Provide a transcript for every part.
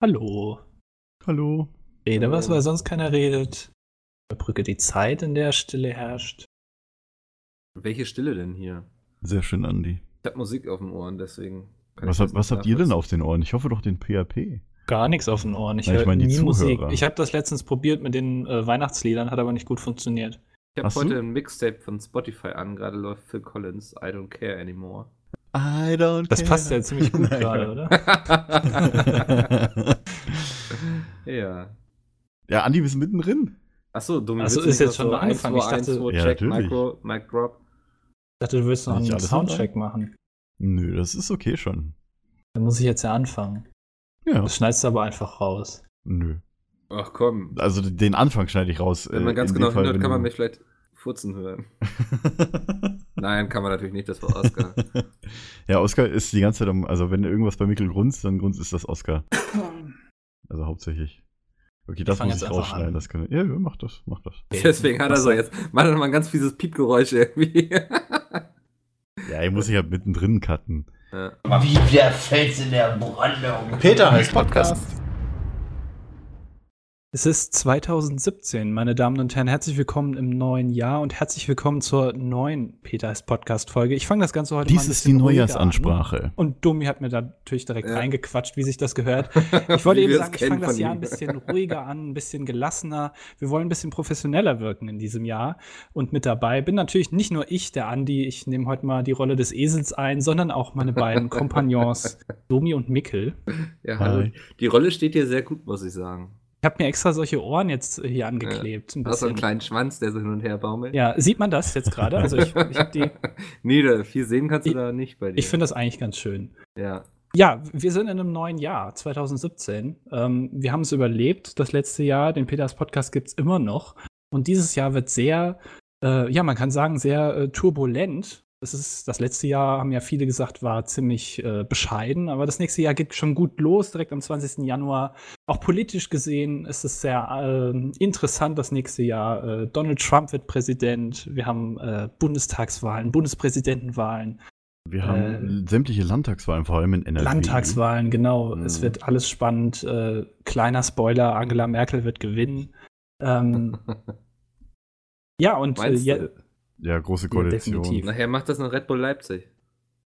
Hallo. Hallo. Rede was, weil sonst keiner redet. Überbrücke die Zeit, in der Stille herrscht. Welche Stille denn hier? Sehr schön, Andi. Ich habe Musik auf den Ohren, deswegen. kann Was, ich hab, was habt ihr denn auf den Ohren? Ich hoffe doch den PHP. Gar nichts auf den Ohren. Ich Ja, ich höre meine, die nie Musik. Zuhörer. Ich habe das letztens probiert mit den äh, Weihnachtsliedern, hat aber nicht gut funktioniert. Ich habe heute du? ein Mixtape von Spotify an, gerade läuft Phil Collins, I don't care anymore. I don't Das passt ja ziemlich gut gerade, oder? ja. ja, Andi, wir sind mittendrin. Achso, dumm. Ach so, willst du ist jetzt schon so angefangen. Ich 1, 2, 1, dachte- 2, Ja, check, natürlich. Micro, Mic Drop. Ich dachte, du willst noch Nicht einen Soundcheck machen. Nö, das ist okay schon. Dann muss ich jetzt ja anfangen. Ja. Das schneidest du aber einfach raus. Nö. Ach komm. Also den Anfang schneide ich raus. Wenn äh, man ganz in dem genau Fall, hinhört, kann man mich vielleicht furzen hören. Nein, kann man natürlich nicht, das war Oscar. ja, Oscar ist die ganze Zeit am, also wenn irgendwas bei Mikkel grunzt, dann grunzt ist das Oscar. Also hauptsächlich. Okay, das muss jetzt ich rausschneiden. Das kann, ja, ja, mach das, mach das. Deswegen hat er so jetzt. Mach doch mal ein ganz fieses Piepgeräusch irgendwie. Ja, ich muss ich ja mittendrin cutten. ja. Wie der Fels in der Brandung. Peter heißt Podcast. Es ist 2017, meine Damen und Herren. Herzlich willkommen im neuen Jahr und herzlich willkommen zur neuen Peters Podcast-Folge. Ich fange das Ganze heute mal Dies ein ist die ruhiger Neujahrsansprache. An. Und Domi hat mir da natürlich direkt Ja. reingequatscht, wie sich das gehört. Ich wollte eben sagen, ich fange das Jahr ein bisschen ruhiger an, ein bisschen gelassener. Wir wollen ein bisschen professioneller wirken in diesem Jahr. Und mit dabei bin natürlich nicht nur ich, der Andi, ich nehme heute mal die Rolle des Esels ein, sondern auch meine beiden Kompagnons, Domi und Mikkel. Ja, hallo. Hi. Die Rolle steht dir sehr gut, muss ich sagen. Ich habe mir extra solche Ohren jetzt hier angeklebt. Ein Du hast so einen bisschen. kleinen Schwanz, der so hin und her baumelt. Ja, sieht man das jetzt gerade? Also ich, ich, hab die- nee, da, viel sehen kannst du Ich- da nicht bei dir. ich finde das eigentlich ganz schön. Ja. Ja, wir sind in einem neuen Jahr, 2017. Ähm, wir haben es überlebt, das letzte Jahr. Den Peters Podcast gibt es immer noch. Und dieses Jahr wird sehr, äh, ja, man kann sagen, sehr äh, turbulent. Das, ist, das letzte Jahr, haben ja viele gesagt, war ziemlich äh, bescheiden. Aber das nächste Jahr geht schon gut los, direkt am 20. Januar. Auch politisch gesehen ist es sehr äh, interessant, das nächste Jahr. Äh, Donald Trump wird Präsident. Wir haben äh, Bundestagswahlen, Bundespräsidentenwahlen. Wir haben sämtliche Landtagswahlen, vor allem in NRW. Landtagswahlen, genau. Mhm. Es wird alles spannend. Äh, kleiner Spoiler, Angela Merkel wird gewinnen. Ähm, ja, und äh, Meinst ja? Ja, große Koalition. definitiv. Nachher macht das noch Red Bull Leipzig.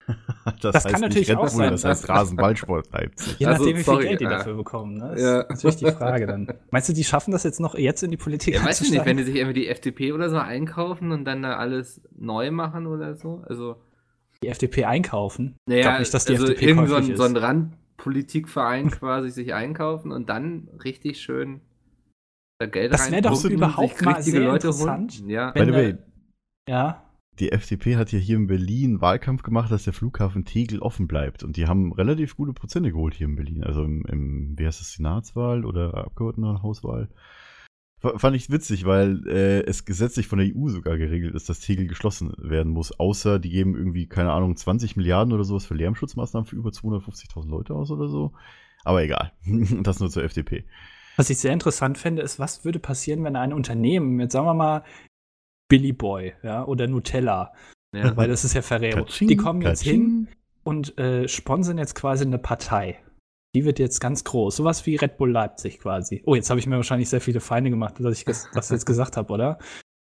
Das, Das heißt kann nicht natürlich Red auch Bull, sein. Das heißt Rasenballsport Leipzig. je Also, nachdem, wie sorry, viel Geld die äh, dafür bekommen. Ne? Das ja. ist natürlich die Frage dann. Meinst du, die schaffen das jetzt noch jetzt in die Politik Ja, weiß ich nicht, wenn die sich irgendwie die FDP oder so einkaufen und dann da alles neu machen oder so. Also, die FDP einkaufen? naja, ich glaube nicht, dass die also FDP irgend so ein, so ein. Randpolitikverein quasi sich einkaufen und dann richtig schön da Geld Das wäre doch überhaupt sich mal richtige sehr Leute interessant, holen. Ja, By wenn the way, Ja, die FDP hat ja hier in Berlin Wahlkampf gemacht, dass der Flughafen Tegel offen bleibt. Und die haben relativ gute Prozente geholt hier in Berlin. Also im, im wie heißt das, Senatswahl oder Abgeordnetenhauswahl. Fand ich witzig, weil äh, es gesetzlich von der EU sogar geregelt ist, dass Tegel geschlossen werden muss. Außer die geben irgendwie, keine Ahnung, 20 Milliarden oder sowas für Lärmschutzmaßnahmen für über 250.000 Leute aus oder so. Aber egal. das nur zur FDP. Was ich sehr interessant fände, ist, was würde passieren, wenn ein Unternehmen, jetzt sagen wir mal Billy Boy ja, oder Nutella, ja. weil das ist ja Ferrero, Katsching, die kommen jetzt hin Katsching. und äh, sponsern jetzt quasi eine Partei. Die wird jetzt ganz groß. Sowas wie Red Bull Leipzig quasi. Oh, jetzt habe ich mir wahrscheinlich sehr viele Feinde gemacht, dass ich ges- das jetzt gesagt habe, oder?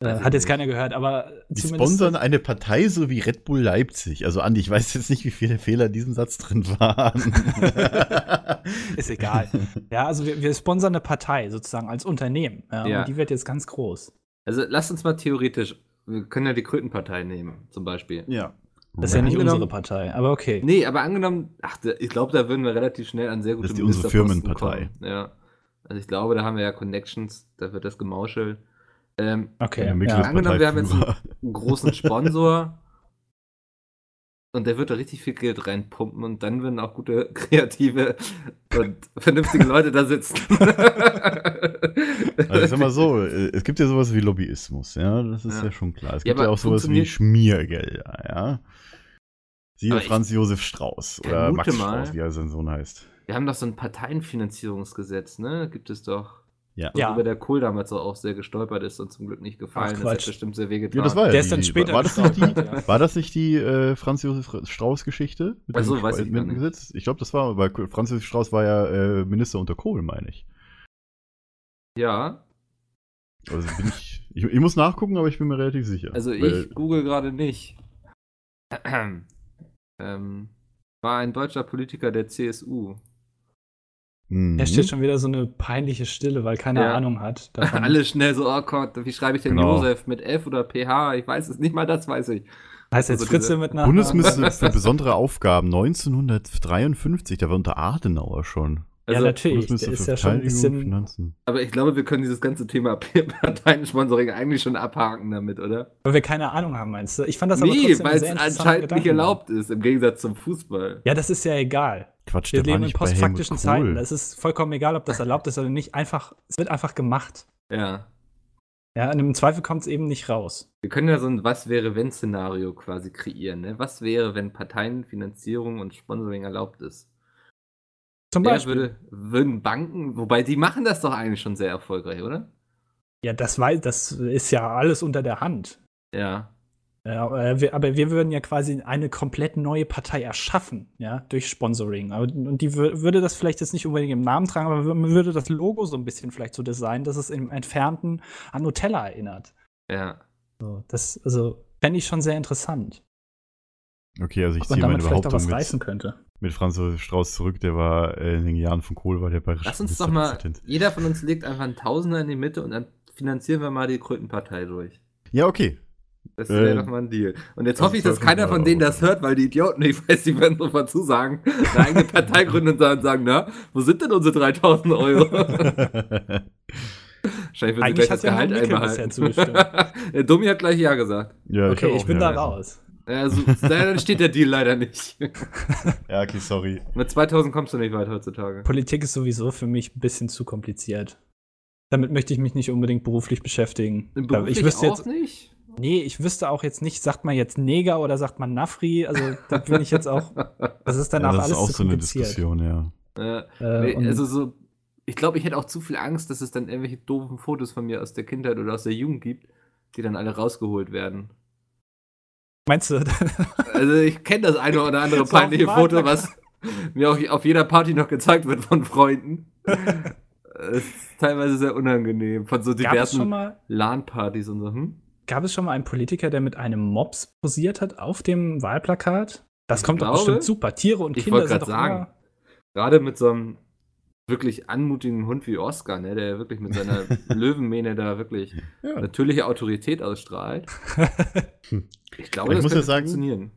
Äh, ich hat jetzt keiner gehört, aber Die sponsern eine Partei so wie Red Bull Leipzig. Also Andi, ich weiß jetzt nicht, wie viele Fehler in diesem Satz drin waren. Ist egal. Ja, also wir, wir sponsern eine Partei sozusagen als Unternehmen. Ja, Ja. Und die wird jetzt ganz groß. Also lasst uns mal theoretisch, wir können ja die Krötenpartei nehmen, zum Beispiel. ja. Das ist ja nicht Angenommen- unsere Partei, aber okay. Nee, aber angenommen, ach, ich glaube, da würden wir relativ schnell an sehr gute Das ist die unsere Firmenpartei. kommen. Ja. Also ich glaube, da haben wir ja Connections, da wird das gemauschelt. Ähm, Okay. Ja. ist Angenommen, wir haben jetzt einen großen Sponsor und der wird da richtig viel Geld reinpumpen und dann würden auch gute, kreative und vernünftige Leute da sitzen. Also ich sag mal so, es gibt ja sowas wie Lobbyismus, ja, das ist ja, Ja. schon klar. Es Ja, gibt ja, aber auch sowas wie Schmiergelder, ja. Siehe Aber Franz Josef Strauß oder Max mal- Strauß, wie er sein Sohn heißt. Wir haben doch so ein Parteienfinanzierungsgesetz, ne? Gibt es doch. Ja. Ja. Über der Kohl damals auch sehr gestolpert ist und zum Glück nicht gefallen. Ach, Quatsch. bestimmt sehr wehgetan. Ja, das war ja Der die, ist dann später war, das nicht die, war das nicht die äh, Franz Josef Strauß-Geschichte? mit Ach so, dem weiß ich nicht. Gesetz? Ich glaube, das war, weil Franz Josef Strauß war ja äh, Minister unter Kohl, meine ich. Ja, Also bin ich, ich. Ich muss nachgucken, aber ich bin mir relativ sicher. also ich Weil- google gerade nicht. ähm, war ein deutscher Politiker der CSU. Mhm. Da steht schon wieder so eine peinliche Stille, weil keiner Ja. Ahnung hat. davon. Alle schnell so, oh Gott, wie schreibe ich denn Genau. Josef mit F oder PH? Ich weiß es nicht mal, das weiß ich. heißt jetzt also Fritze mit Nachnamen? Bundesminister für besondere Aufgaben 1953, da war unter Adenauer schon. Ja, Also, natürlich. Der Bundesminister ist ja schon ein bisschen. Finanzen. Aber ich glaube, wir können dieses ganze Thema Parteien-Sponsoring eigentlich schon abhaken damit, oder? Weil wir keine Ahnung haben, meinst du? Ich fand das aber nee, trotzdem weil es anscheinend nicht erlaubt ist, im Gegensatz zum Fußball. Ja, das ist ja egal. Quatsch, Wir der war leben in nicht bei Helmut postfaktischen Kohl. Zeiten. Es ist vollkommen egal, ob das erlaubt ist oder nicht. Einfach, es wird einfach gemacht. Ja. Ja, und im Zweifel kommt es eben nicht raus. Wir können ja so ein Was-wäre-wenn-Szenario quasi kreieren. Ne? Was wäre, wenn Parteienfinanzierung und Sponsoring erlaubt ist? Zum Wer Beispiel. würde, würden Banken, wobei die machen das doch eigentlich schon sehr erfolgreich, oder? Ja, das, weiß, das ist ja alles unter der Hand. Ja. Ja, äh, wir, aber wir würden ja quasi eine komplett neue Partei erschaffen, ja, durch Sponsoring. Aber, und die wür- würde das vielleicht jetzt nicht unbedingt im Namen tragen, aber man würde das Logo so ein bisschen vielleicht so designen, dass es im Entfernten an Nutella erinnert. Ja. So, das, also, fände ich schon sehr interessant. Okay, also ich ziehe meine damit vielleicht auch was Behauptung reißen mit, könnte. mit Franz Josef Strauß zurück, der war äh, in den Jahren von Kohl, war der bayerische Lass uns doch mal, jeder von uns legt einfach einen Tausender in die Mitte und dann finanzieren wir mal die Krötenpartei durch. Ja, okay. Das wäre Ähm, doch mal ein Deal. Und jetzt hoffe ich, dass keiner von denen das hört, weil die Idioten, ich weiß, die werden sofort zusagen, eine eigene Partei gründen und sagen, sagen, na, wo sind denn unsere 3000 Euro? Wahrscheinlich wird gleich das ja Gehalt einbehalten. Der Dummi hat gleich Ja gesagt. ja, Okay, ich auch bin ja da gesagt. raus. Ja, so, dann steht der Deal leider nicht. Ja, okay, sorry. Mit 2000 kommst du nicht weit heutzutage. Politik ist sowieso für mich ein bisschen zu kompliziert. Damit möchte ich mich nicht unbedingt beruflich beschäftigen. Beruflich ich wüsste auch jetzt, nicht. Nee, ich wüsste auch jetzt nicht, sagt man jetzt Neger oder sagt man Nafri? Also da bin ich jetzt auch, das ist dann Ja, auch das alles ist auch zu so eine. Diskussion, ja. Ja. Äh, Nee, also so, ich glaube, ich hätte auch zu viel Angst, dass es dann irgendwelche doofen Fotos von mir aus der Kindheit oder aus der Jugend gibt, die dann alle rausgeholt werden. Meinst du? Also ich kenne das eine oder andere peinliche Foto, was mir auch auf jeder Party noch gezeigt wird von Freunden. Es ist teilweise sehr unangenehm. Von so diversen LAN-Partys und so. Hm? Gab es schon mal einen Politiker, der mit einem Mops posiert hat auf dem Wahlplakat? Das Ich kommt doch glaube- bestimmt super. Tiere und Ich Kinder wollte sind gerade doch sagen. immer. Gerade mit so einem wirklich anmutigen Hund wie Oscar, ne, der wirklich mit seiner Löwenmähne da wirklich Ja. natürliche Autorität ausstrahlt. Ich glaube, Ich das muss könnte ja sagen- funktionieren.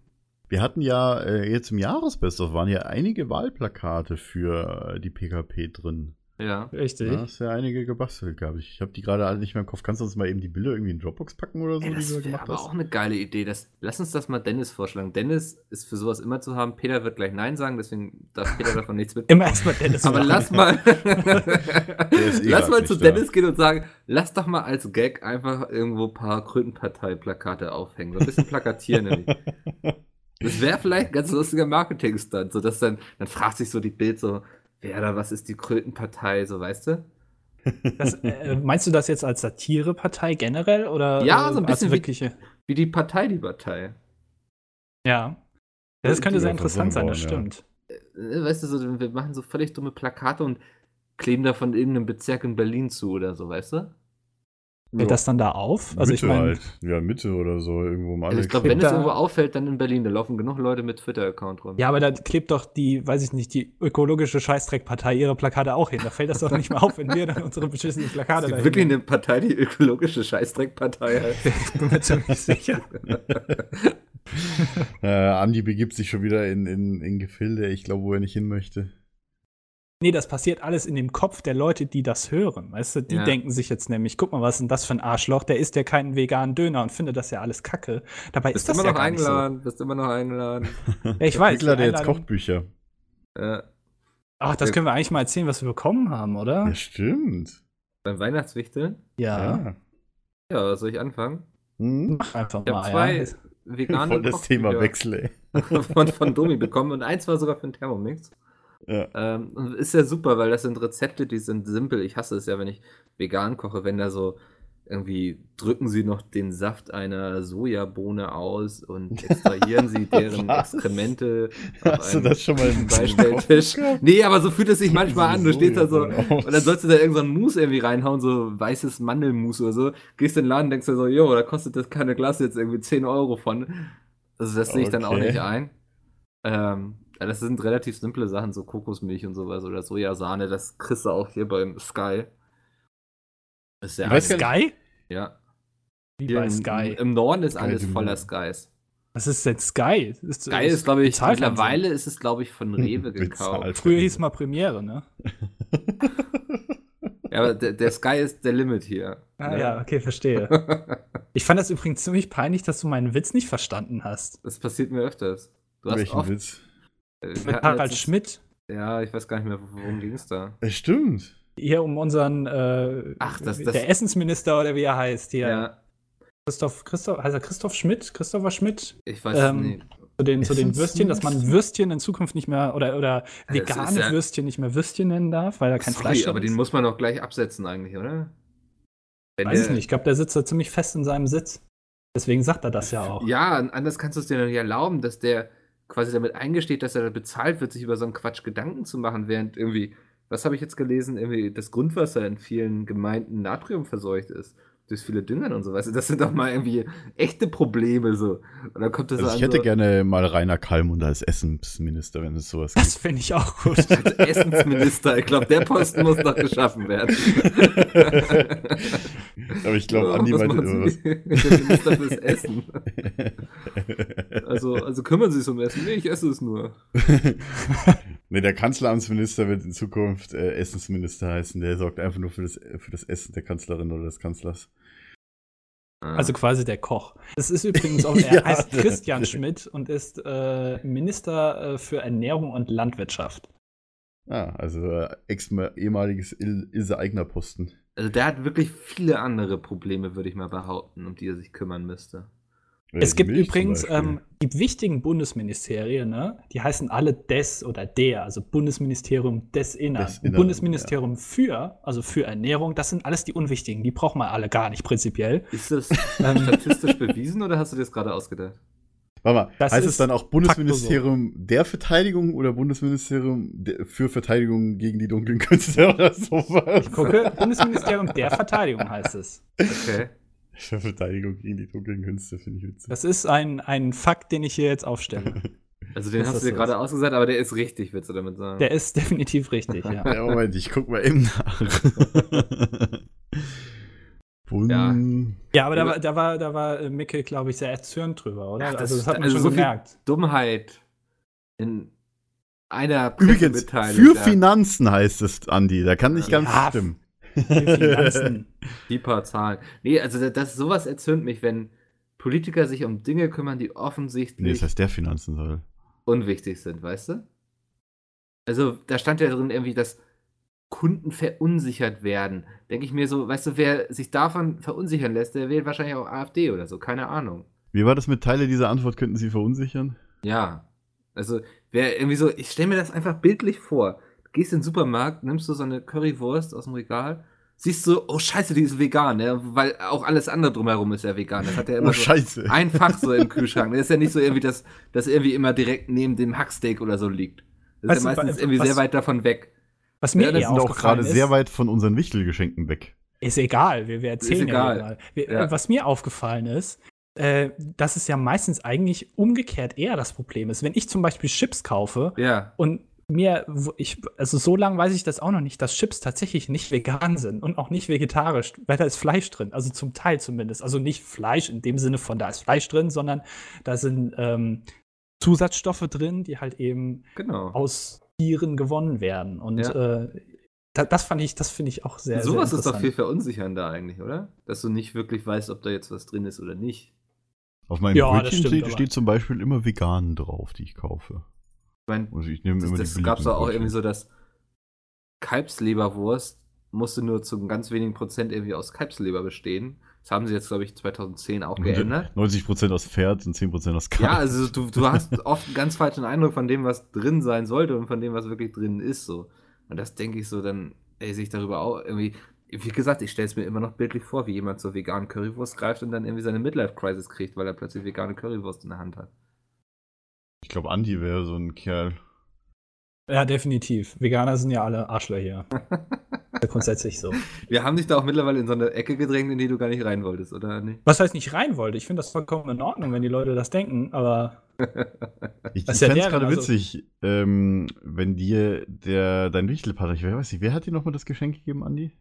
Wir hatten ja äh, jetzt im Jahresbest-of waren ja einige Wahlplakate für äh, die PKP drin. Ja. Richtig. Da hast ja einige gebastelt, glaube ich. Ich habe die gerade alle nicht mehr im Kopf. Kannst du uns mal eben die Bilder irgendwie in Dropbox packen oder so, Ey, die das du da wäre gemacht aber hast? auch eine geile Idee. Das, lass uns das mal Dennis vorschlagen. Dennis ist für sowas immer zu haben. Peter wird gleich Nein sagen, deswegen darf Peter davon nichts mit. Immer erstmal Dennis. Aber machen. lass mal, eh lass mal zu da. Dennis gehen und sagen, lass doch mal als Gag einfach irgendwo ein paar Krötenpartei-Plakate aufhängen. So ein bisschen plakatieren nämlich. Das wäre vielleicht ein ganz lustiger Marketing-Stunt, so dass dann, dann fragt sich so die Bild so, wer da, was ist die Krötenpartei, so weißt du? Das, äh, meinst du das jetzt als Satirepartei generell oder Ja, so ein äh, als bisschen wie- wirkliche? Wie die Partei, die Partei. Ja. Ja, das könnte sehr interessant sein, das zusammenbauen, stimmt. Äh, Weißt du, so, wir machen so völlig dumme Plakate und kleben da von irgendeinem Bezirk in Berlin zu oder so, weißt du? Fällt das dann da auf? Also ich Mitte meine, halt. Ja, Mitte oder so, irgendwo im Also ich glaube, wenn es irgendwo auffällt, dann in Berlin. Da laufen genug Leute mit Twitter-Account rum. ja, aber da klebt doch die, weiß ich nicht, die ökologische Scheißdreckpartei ihre Plakate auch hin. Da fällt das doch nicht mehr auf, wenn wir dann unsere beschissenen Plakate da wirklich eine Partei, die ökologische Scheißdreckpartei heißt. Ich bin mir ziemlich sicher. Äh, Andi begibt sich schon wieder in, in, in Gefilde, ich glaube, wo er nicht hin möchte. Nee, das passiert alles in dem Kopf der Leute, die das hören. Weißt du, die Ja. denken sich jetzt nämlich, guck mal, was ist denn das für ein Arschloch? Der isst ja keinen veganen Döner und findet das ja alles kacke. Dabei Bist ist das immer ja noch gar nicht so. eingeladen, bist immer noch eingeladen. Ja, ich weiß. Wickler, die der jetzt Kochbücher. Ja, Ach, das können wir eigentlich mal erzählen, was wir bekommen haben, oder? Ja, stimmt. beim Weihnachtswichteln. Ja. Ja, was soll ich anfangen? Hm? Mach einfach Ich habe mal. zwei ja. vegane Voll das Thema Wechsel, ey. von, von Domi bekommen und eins war sogar für einen Thermomix. Ja. Ähm, ist ja super, weil das sind Rezepte, die sind simpel. Ich hasse es ja, wenn ich vegan koche, wenn da so irgendwie drücken sie noch den Saft einer Sojabohne aus und extrahieren sie deren Was? Exkremente auf Hast du das schon mal im Beistelltisch. Nee, aber so fühlt es sich manchmal an. Du stehst da so aus. und dann sollst du da irgendeinen so Mousse irgendwie reinhauen, so weißes Mandelmus oder so. Gehst in den Laden, denkst dir so, jo, da kostet das keine Glas jetzt irgendwie 10 Euro von. Also das sehe ich dann auch Okay. nicht ein. Ähm, ja, das sind relativ simple Sachen, so Kokosmilch und sowas oder Sojasahne. Das kriegst du auch hier beim Sky. Ist weiß einfach. Sky? Ja. Wie Hier bei im, Sky. Im Norden ist Sky alles voller. Skys. Was ist denn Sky? Ist, Sky ist, glaube ich, mittlerweile ist es, glaube ich, von Rewe gekauft. Früher hieß mal Premiere, ne? Ja, aber der, der Sky ist der Limit hier. Ah, ne? ja, okay, verstehe. Ich fand das übrigens ziemlich peinlich, dass du meinen Witz nicht verstanden hast. Das passiert mir öfters. Du hast Welchen oft, Witz? Äh, Mit Harald Schmidt. Ja, ich weiß gar nicht mehr, worum ging es da. Es stimmt. Hier um unseren, äh, Ach, das- das- der Essensminister oder wie er heißt, hier. Ja, Christoph, Christoph, heißt er Christoph Schmidt? Christopher Schmidt? ich weiß Ähm, nicht. Zu den, zu den Würstchen, dass man? Würstchen in Zukunft nicht mehr, oder, oder das vegane ist ja- Würstchen nicht mehr Würstchen nennen darf, weil da kein Sorry, Fleisch aber drin den ist. muss man doch gleich absetzen eigentlich, oder? Wenn Weiß ich nicht. Ich glaube, der sitzt da ziemlich fest in seinem Sitz. Deswegen sagt er das ja auch. Ja, und anders kannst du es dir doch nicht erlauben, dass der quasi damit eingesteht, dass er bezahlt wird, sich über so einen Quatsch Gedanken zu machen, während irgendwie, was habe ich jetzt gelesen, irgendwie das Grundwasser in vielen Gemeinden Natrium verseucht ist. Durch viele Düngern und so, weißt du, das sind doch mal irgendwie echte Probleme so. Und dann kommt das Also so ich hätte so, gerne mal Rainer Kallmund als Essensminister, wenn es sowas Das finde ich auch gut. als Essensminister. Ich glaube, der Posten muss noch geschaffen werden. gibt. Aber ich glaube, Ja, Andi meinte immer was. Minister fürs Essen. Also, also kümmern Sie sich um Essen. Nee, ich esse es nur. nee, der Kanzleramtsminister wird in Zukunft äh, Essensminister heißen. Der sorgt einfach nur für das, für das Essen der Kanzlerin oder des Kanzlers. Also quasi der Koch. Das ist übrigens auch, er Ja. heißt Christian Schmidt und ist äh, Minister äh, für Ernährung und Landwirtschaft. Ah, also äh, ex ehemaliges Il Ilse Eigner Posten. Also der hat wirklich viele andere Probleme, würde ich mal behaupten, um die er sich kümmern müsste. Es Äh, gibt Milch übrigens ähm, die wichtigen Bundesministerien, ne? die heißen alle DES oder DER, also Bundesministerium des Innern. Des Innern, Bundesministerium für, also für Ernährung, das sind alles die unwichtigen. Die braucht man alle gar nicht prinzipiell. Ist das Ähm, statistisch bewiesen oder hast du dir das gerade ausgedacht? Warte mal, Das heißt es dann auch Bundesministerium der Verteidigung oder Bundesministerium der, für Verteidigung gegen die dunklen Künste oder sowas? Ich gucke, Bundesministerium der Verteidigung heißt es. Okay. Für Verteidigung gegen die dunklen Künste finde ich witzig. Das ist ein, ein Fakt, den ich hier jetzt aufstelle. Also den Das hast du dir gerade ausgesagt, aber der ist richtig, willst du damit sagen? Der ist definitiv richtig, ja. Ja, Moment, ich guck mal eben nach. Ja. Ja, aber da war, da war, da war äh, Micke, glaube ich, sehr erzürnt drüber, oder? Ach, das also das hat man also schon so viel- gemerkt. Dummheit in einer Übrigens, für ja. Finanzen heißt es, Andi. Da kann nicht ganz Ja, stimmen. Die Finanzen. Die paar Zahlen. Nee, also das, sowas erzürnt mich, wenn Politiker sich um Dinge kümmern, die Nee, offensichtlich das heißt der Finanzen soll. unwichtig sind, weißt du? Also, da stand ja drin irgendwie, dass Kunden verunsichert werden. Denke ich mir so, weißt du, wer sich davon verunsichern lässt, der wählt wahrscheinlich auch AfD oder so, keine Ahnung. Wie war das mit Teile dieser Antwort? Könnten Sie verunsichern? Ja. Also, wer irgendwie so, ich stelle mir das einfach bildlich vor. Du gehst in den Supermarkt, nimmst du so eine Currywurst aus dem Regal, siehst du, oh Scheiße, die ist vegan, ne? Weil auch alles andere drumherum ist ja vegan. Das hat ja immer Oh, so Scheiße. ein Fach so im Kühlschrank. Das ist ja nicht so irgendwie, dass das irgendwie immer direkt neben dem Hacksteak oder so liegt. Das Weißt ist du, ja meistens wa- irgendwie was- sehr weit davon weg. Was mir Ja, das sind auch aufgefallen gerade ist, sehr weit von unseren Wichtelgeschenken weg. ist egal, wir, wir erzählen Ist ja egal. egal. Wir, Ja. Was mir aufgefallen ist, äh, dass es ja meistens eigentlich umgekehrt eher das Problem ist. Wenn ich zum Beispiel Chips kaufe Ja. und mir, ich, also so lange weiß ich das auch noch nicht, dass Chips tatsächlich nicht vegan sind und auch nicht vegetarisch, weil da ist Fleisch drin, also zum Teil zumindest. Also nicht Fleisch in dem Sinne von da ist Fleisch drin, sondern da sind ähm, Zusatzstoffe drin, die halt eben Genau. aus Tieren gewonnen werden. Und Ja. äh, da, das fand ich, das finde ich auch sehr. Sowas sehr ist doch viel verunsichernder eigentlich, oder? Dass du nicht wirklich weißt, ob da jetzt was drin ist oder nicht. Auf meinem Ja, Brötchen stimmt, steht, steht zum Beispiel immer vegan drauf, die ich kaufe. Ich meine, Also ich nehme das, immer das die gab es auch irgendwie so, dass Kalbsleberwurst musste nur zu ganz wenigen Prozent irgendwie aus Kalbsleber bestehen. Das haben sie jetzt, glaube ich, 2010 auch geändert. 90% aus Pferd und 10% aus Kalb. Ja, also du, du hast oft einen ganz falschen Eindruck von dem, was drin sein sollte und von dem, was wirklich drin ist. So. Und das denke ich so dann, ey, sich darüber auch irgendwie. Wie gesagt, ich stelle es mir immer noch bildlich vor, wie jemand zur veganen Currywurst greift und dann irgendwie seine Midlife-Crisis kriegt, weil er plötzlich vegane Currywurst in der Hand hat. Ich glaube, Andi wäre so ein Kerl. Ja, definitiv. Veganer sind ja alle Arschlöcher. Ja, grundsätzlich so. Wir haben dich da auch mittlerweile in so eine Ecke gedrängt, in die du gar nicht rein wolltest, oder nicht? Was heißt nicht rein wollte? Ich finde das vollkommen in Ordnung, wenn die Leute das denken, aber Ich, ich ja fände es gerade also- witzig, ähm, wenn dir der, dein Wichtelpartner, ich weiß nicht, wer hat dir nochmal das Geschenk gegeben, Andi?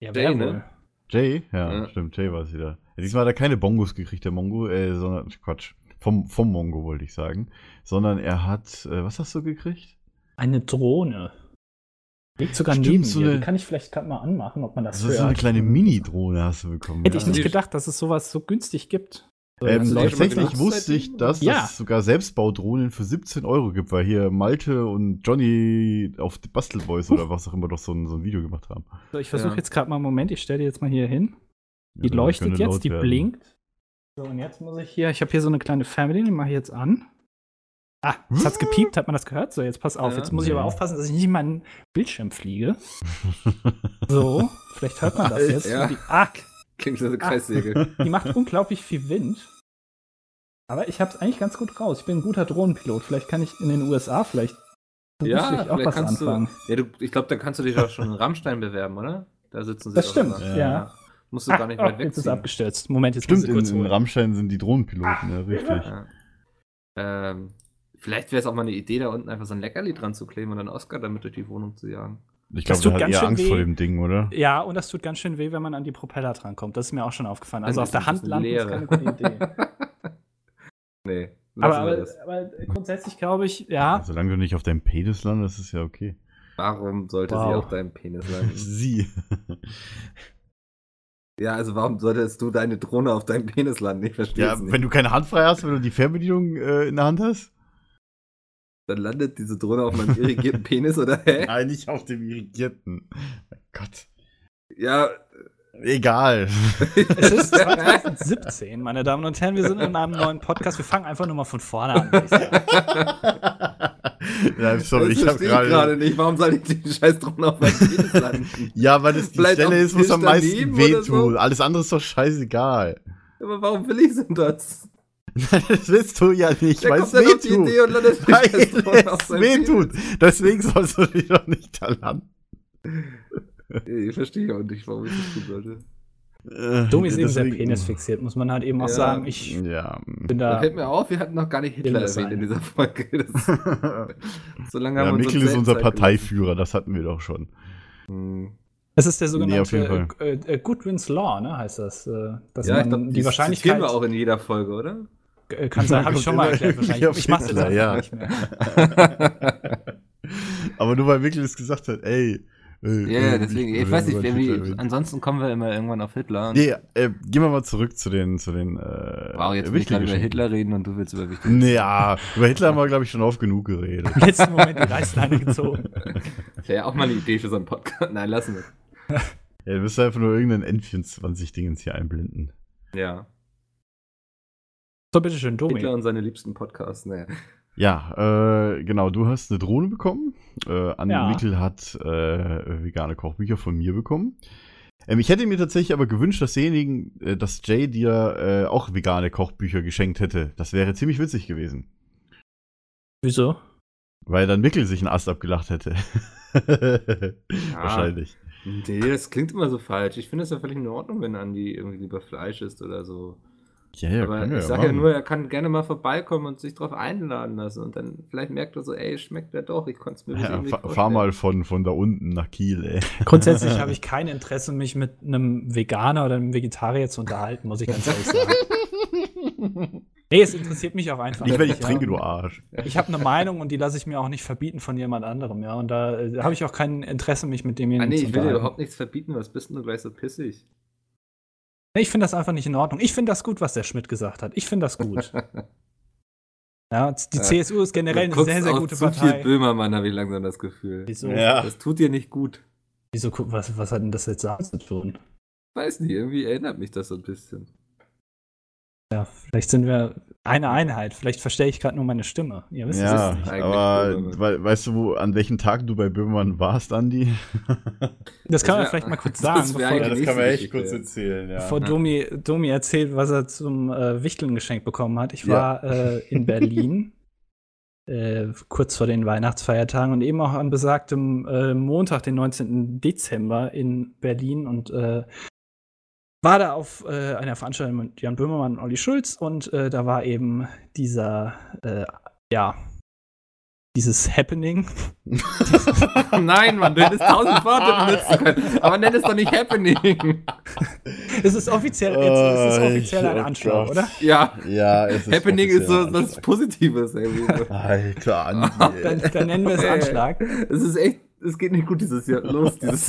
ja, Jay, wer ne? wohl? Jay? Ja, Ja. stimmt, Jay war es wieder. Ja, diesmal hat er keine Bongos gekriegt, der Mongo, äh, sondern, Quatsch, vom, vom Mongo wollte ich sagen. Sondern er hat, äh, was hast du gekriegt? Eine Drohne. Liegt sogar Stimmt, neben so mir. eine- Die kann ich vielleicht gerade mal anmachen, ob man das Das ist hört. so eine kleine Mini-Drohne hast du bekommen. Hätte ich ja. nicht Die- gedacht, dass es sowas so günstig gibt. So, Ähm, tatsächlich wusste ich, dass es sogar Selbstbaudrohnen für 17 Euro gibt, weil hier Malte und Johnny auf die Bastelboys oder was auch immer doch so ein, so ein Video gemacht haben. so, ich versuche Ja. jetzt gerade mal einen Moment, ich stelle die jetzt mal hier hin. Die Ja, das leuchtet jetzt, die werden. blinkt. So, und jetzt muss ich hier, ich habe hier so eine kleine Family, die mache ich jetzt an. Ah, jetzt hat's gepiept, hat man das gehört? So, jetzt pass auf, Ja. jetzt muss ich aber aufpassen, dass ich nicht in meinen Bildschirm fliege. So, vielleicht hört man das jetzt. Ja. Die, ah, Klingt so eine Kreissäge. die macht unglaublich viel Wind. Aber ich habe es eigentlich ganz gut raus. Ich bin ein guter Drohnenpilot. Vielleicht kann ich in den USA vielleicht ja, auch was anfangen. du. Ja, du, ich glaube, da kannst du dich auch schon in Rammstein bewerben, oder? Da sitzen sie Das stimmt, ja. Musst du Ah, gar nicht oh, weit jetzt ist abgestürzt. Moment, jetzt Stimmt, in, kurz in holen. Rammstein sind die Drohnenpiloten, ja, richtig. Ja. Ähm, vielleicht wäre es auch mal eine Idee, da unten einfach so ein Leckerli dran zu kleben und dann Oscar damit durch die Wohnung zu jagen. Ich Das glaube, tut der hat ganz eher schön Angst vor weh. dem Ding, oder? Ja, und das tut ganz schön weh, wenn man an die Propeller drankommt. Das ist mir auch schon aufgefallen. Also auf ist der Hand landen ist Leere. keine gute Idee. nee, aber, aber, aber grundsätzlich glaube ich, ja. Solange du nicht auf deinem Penis landest, ist ja okay. Warum sollte sie Wow. auf deinem Penis landen? Sie. Ja, also warum solltest du deine Drohne auf deinem Penis landen? Ich verstehe ja, es nicht. wenn du keine Hand frei hast, wenn du die Fernbedienung äh, in der Hand hast? Dann landet diese Drohne auf meinem irrigierten Penis, oder? Hä? Nein, nicht auf dem Irrigierten. Mein Gott. Ja. Egal. Es ist 2017, meine Damen und Herren. Wir sind in einem neuen Podcast. Wir fangen einfach nur mal von vorne an. ja, sorry, das ich habe gerade nicht. Warum soll ich die scheiß Drohne auf meinem Penis landen? Ja, weil es die Vielleicht Stelle ist, wo es am meisten wehtut. so? Alles andere ist doch scheißegal. Aber warum will ich denn das? Nein, das willst du ja nicht, weil es die Idee wehtut. und landet auf es wehtut. Deswegen sollst du dich doch nicht da landen. Ich verstehe auch nicht, warum ich das tun sollte. Domi ist eben sehr penisfixiert, muss man halt eben auch Ja. sagen. Ich Ja. bin Da da. fällt mir auf, wir hatten noch gar nicht Hitler das erwähnt in sein. dieser Folge. Das, so lange haben ja, wir uns Mikkel uns ist unser Zeit. Parteiführer, das hatten wir doch schon. Hm. Es ist der Nee, auf jeden sogenannte äh, äh, Goodwin's Law, ne, heißt das. Äh, dass Ja, ich man glaube, die die Wahrscheinlichkeit. zitieren wir auch in jeder Folge, oder? äh, kann sein, habe ich schon mal erklärt wahrscheinlich. auf Ich jetzt Hitler, einfach ja. nicht mehr. Aber nur weil Mikkel es gesagt hat, ey. Äh, Ja, äh, deswegen, ich will weiß nicht, reden. ansonsten kommen wir immer irgendwann auf Hitler. Und Nee, äh, gehen wir mal zurück zu den, zu den, äh, wow, jetzt will ich gerade über. Hitler reden und du willst über wichtige Nee, ja, über Hitler haben wir, glaube ich, schon oft genug geredet. Im letzten Moment die Reißleine gezogen. Das wäre ja auch mal eine Idee für so einen Podcast. Nein, lassen wir. Ja, du wirst einfach nur irgendein N24-Dingens hier einblenden. Ja. So, bitteschön, Domi. Hitler und seine liebsten Podcasts. Naja. Ja, äh, genau, du hast eine Drohne bekommen. Äh, Anne Ja. Mikkel hat äh, vegane Kochbücher von mir bekommen. Ähm, ich hätte mir tatsächlich aber gewünscht, dass derjenigen, äh, dass Jay dir äh, auch vegane Kochbücher geschenkt hätte. Das wäre ziemlich witzig gewesen. Wieso? Weil dann Mikkel sich einen Ast abgelacht hätte. Wahrscheinlich. Nee, das klingt immer so falsch. Ich finde es ja völlig in Ordnung, wenn Andi irgendwie lieber Fleisch isst oder so. Ja, ja, Aber ich sage ja nur, er kann gerne mal vorbeikommen und sich drauf einladen lassen. Und dann vielleicht merkt er so, ey, schmeckt der doch. Ich konnte es mir Ja, nicht fahr, vorstellen. fahr mal von, von da unten nach Kiel, ey. Grundsätzlich habe ich kein Interesse, mich mit einem Veganer oder einem Vegetarier zu unterhalten, muss ich ganz ehrlich sagen. Nee, es interessiert mich auch einfach. Nicht, wenn ich ja. trinke, du Arsch. Ich habe eine Meinung und die lasse ich mir auch nicht verbieten von jemand anderem, ja. Und da äh, habe ich auch kein Interesse, mich mit Ah, demjenigen nee, zu ich will dir unterhalten. überhaupt nichts verbieten. Was bist denn du gleich so pissig? Ich finde das einfach nicht in Ordnung. Ich finde das gut, was der Schmidt gesagt hat. Ich finde das gut. Ja, die. CSU ist generell Du eine sehr, sehr gute zu Partei. viel Böhmermann, habe ich langsam das Gefühl. Wieso? Ja. Das tut dir nicht gut. Wieso, was, was hat denn das jetzt damit zu tun? Weiß nicht, irgendwie erinnert mich das so ein bisschen. Ja, vielleicht sind wir eine Einheit. Vielleicht verstehe ich gerade nur meine Stimme. Ihr wisst Ja, es nicht. aber we weißt du, wo, an welchem Tag du bei Böhmermann warst, Andi? Das kann man vielleicht mal kurz das sagen, wär bevor, eigentlich- das kann man echt kurz erzählen, ja. bevor Ja. Domi, Domi erzählt, was er zum äh, Wichteln geschenkt bekommen hat. Ich Ja. war äh, in Berlin. Äh, kurz vor den Weihnachtsfeiertagen und eben auch an besagtem äh, Montag, den 19. Dezember in Berlin und äh, war da auf äh, einer Veranstaltung mit Jan Böhmermann und Olli Schulz und äh, da war eben dieser, äh, ja, dieses Happening. Nein, Mann, du hättest tausend Worte benutzen können. Aber nenn es doch nicht Happening. Es ist offiziell, jetzt, es ist Oh, offiziell ein oh Anschlag, oder? Ja, ja, es ist Happening ist so was Positives irgendwie. Alter, Andi. Dann, dann nennen wir es Anschlag. Es ist echt, es geht nicht gut dieses Jahr los, dieses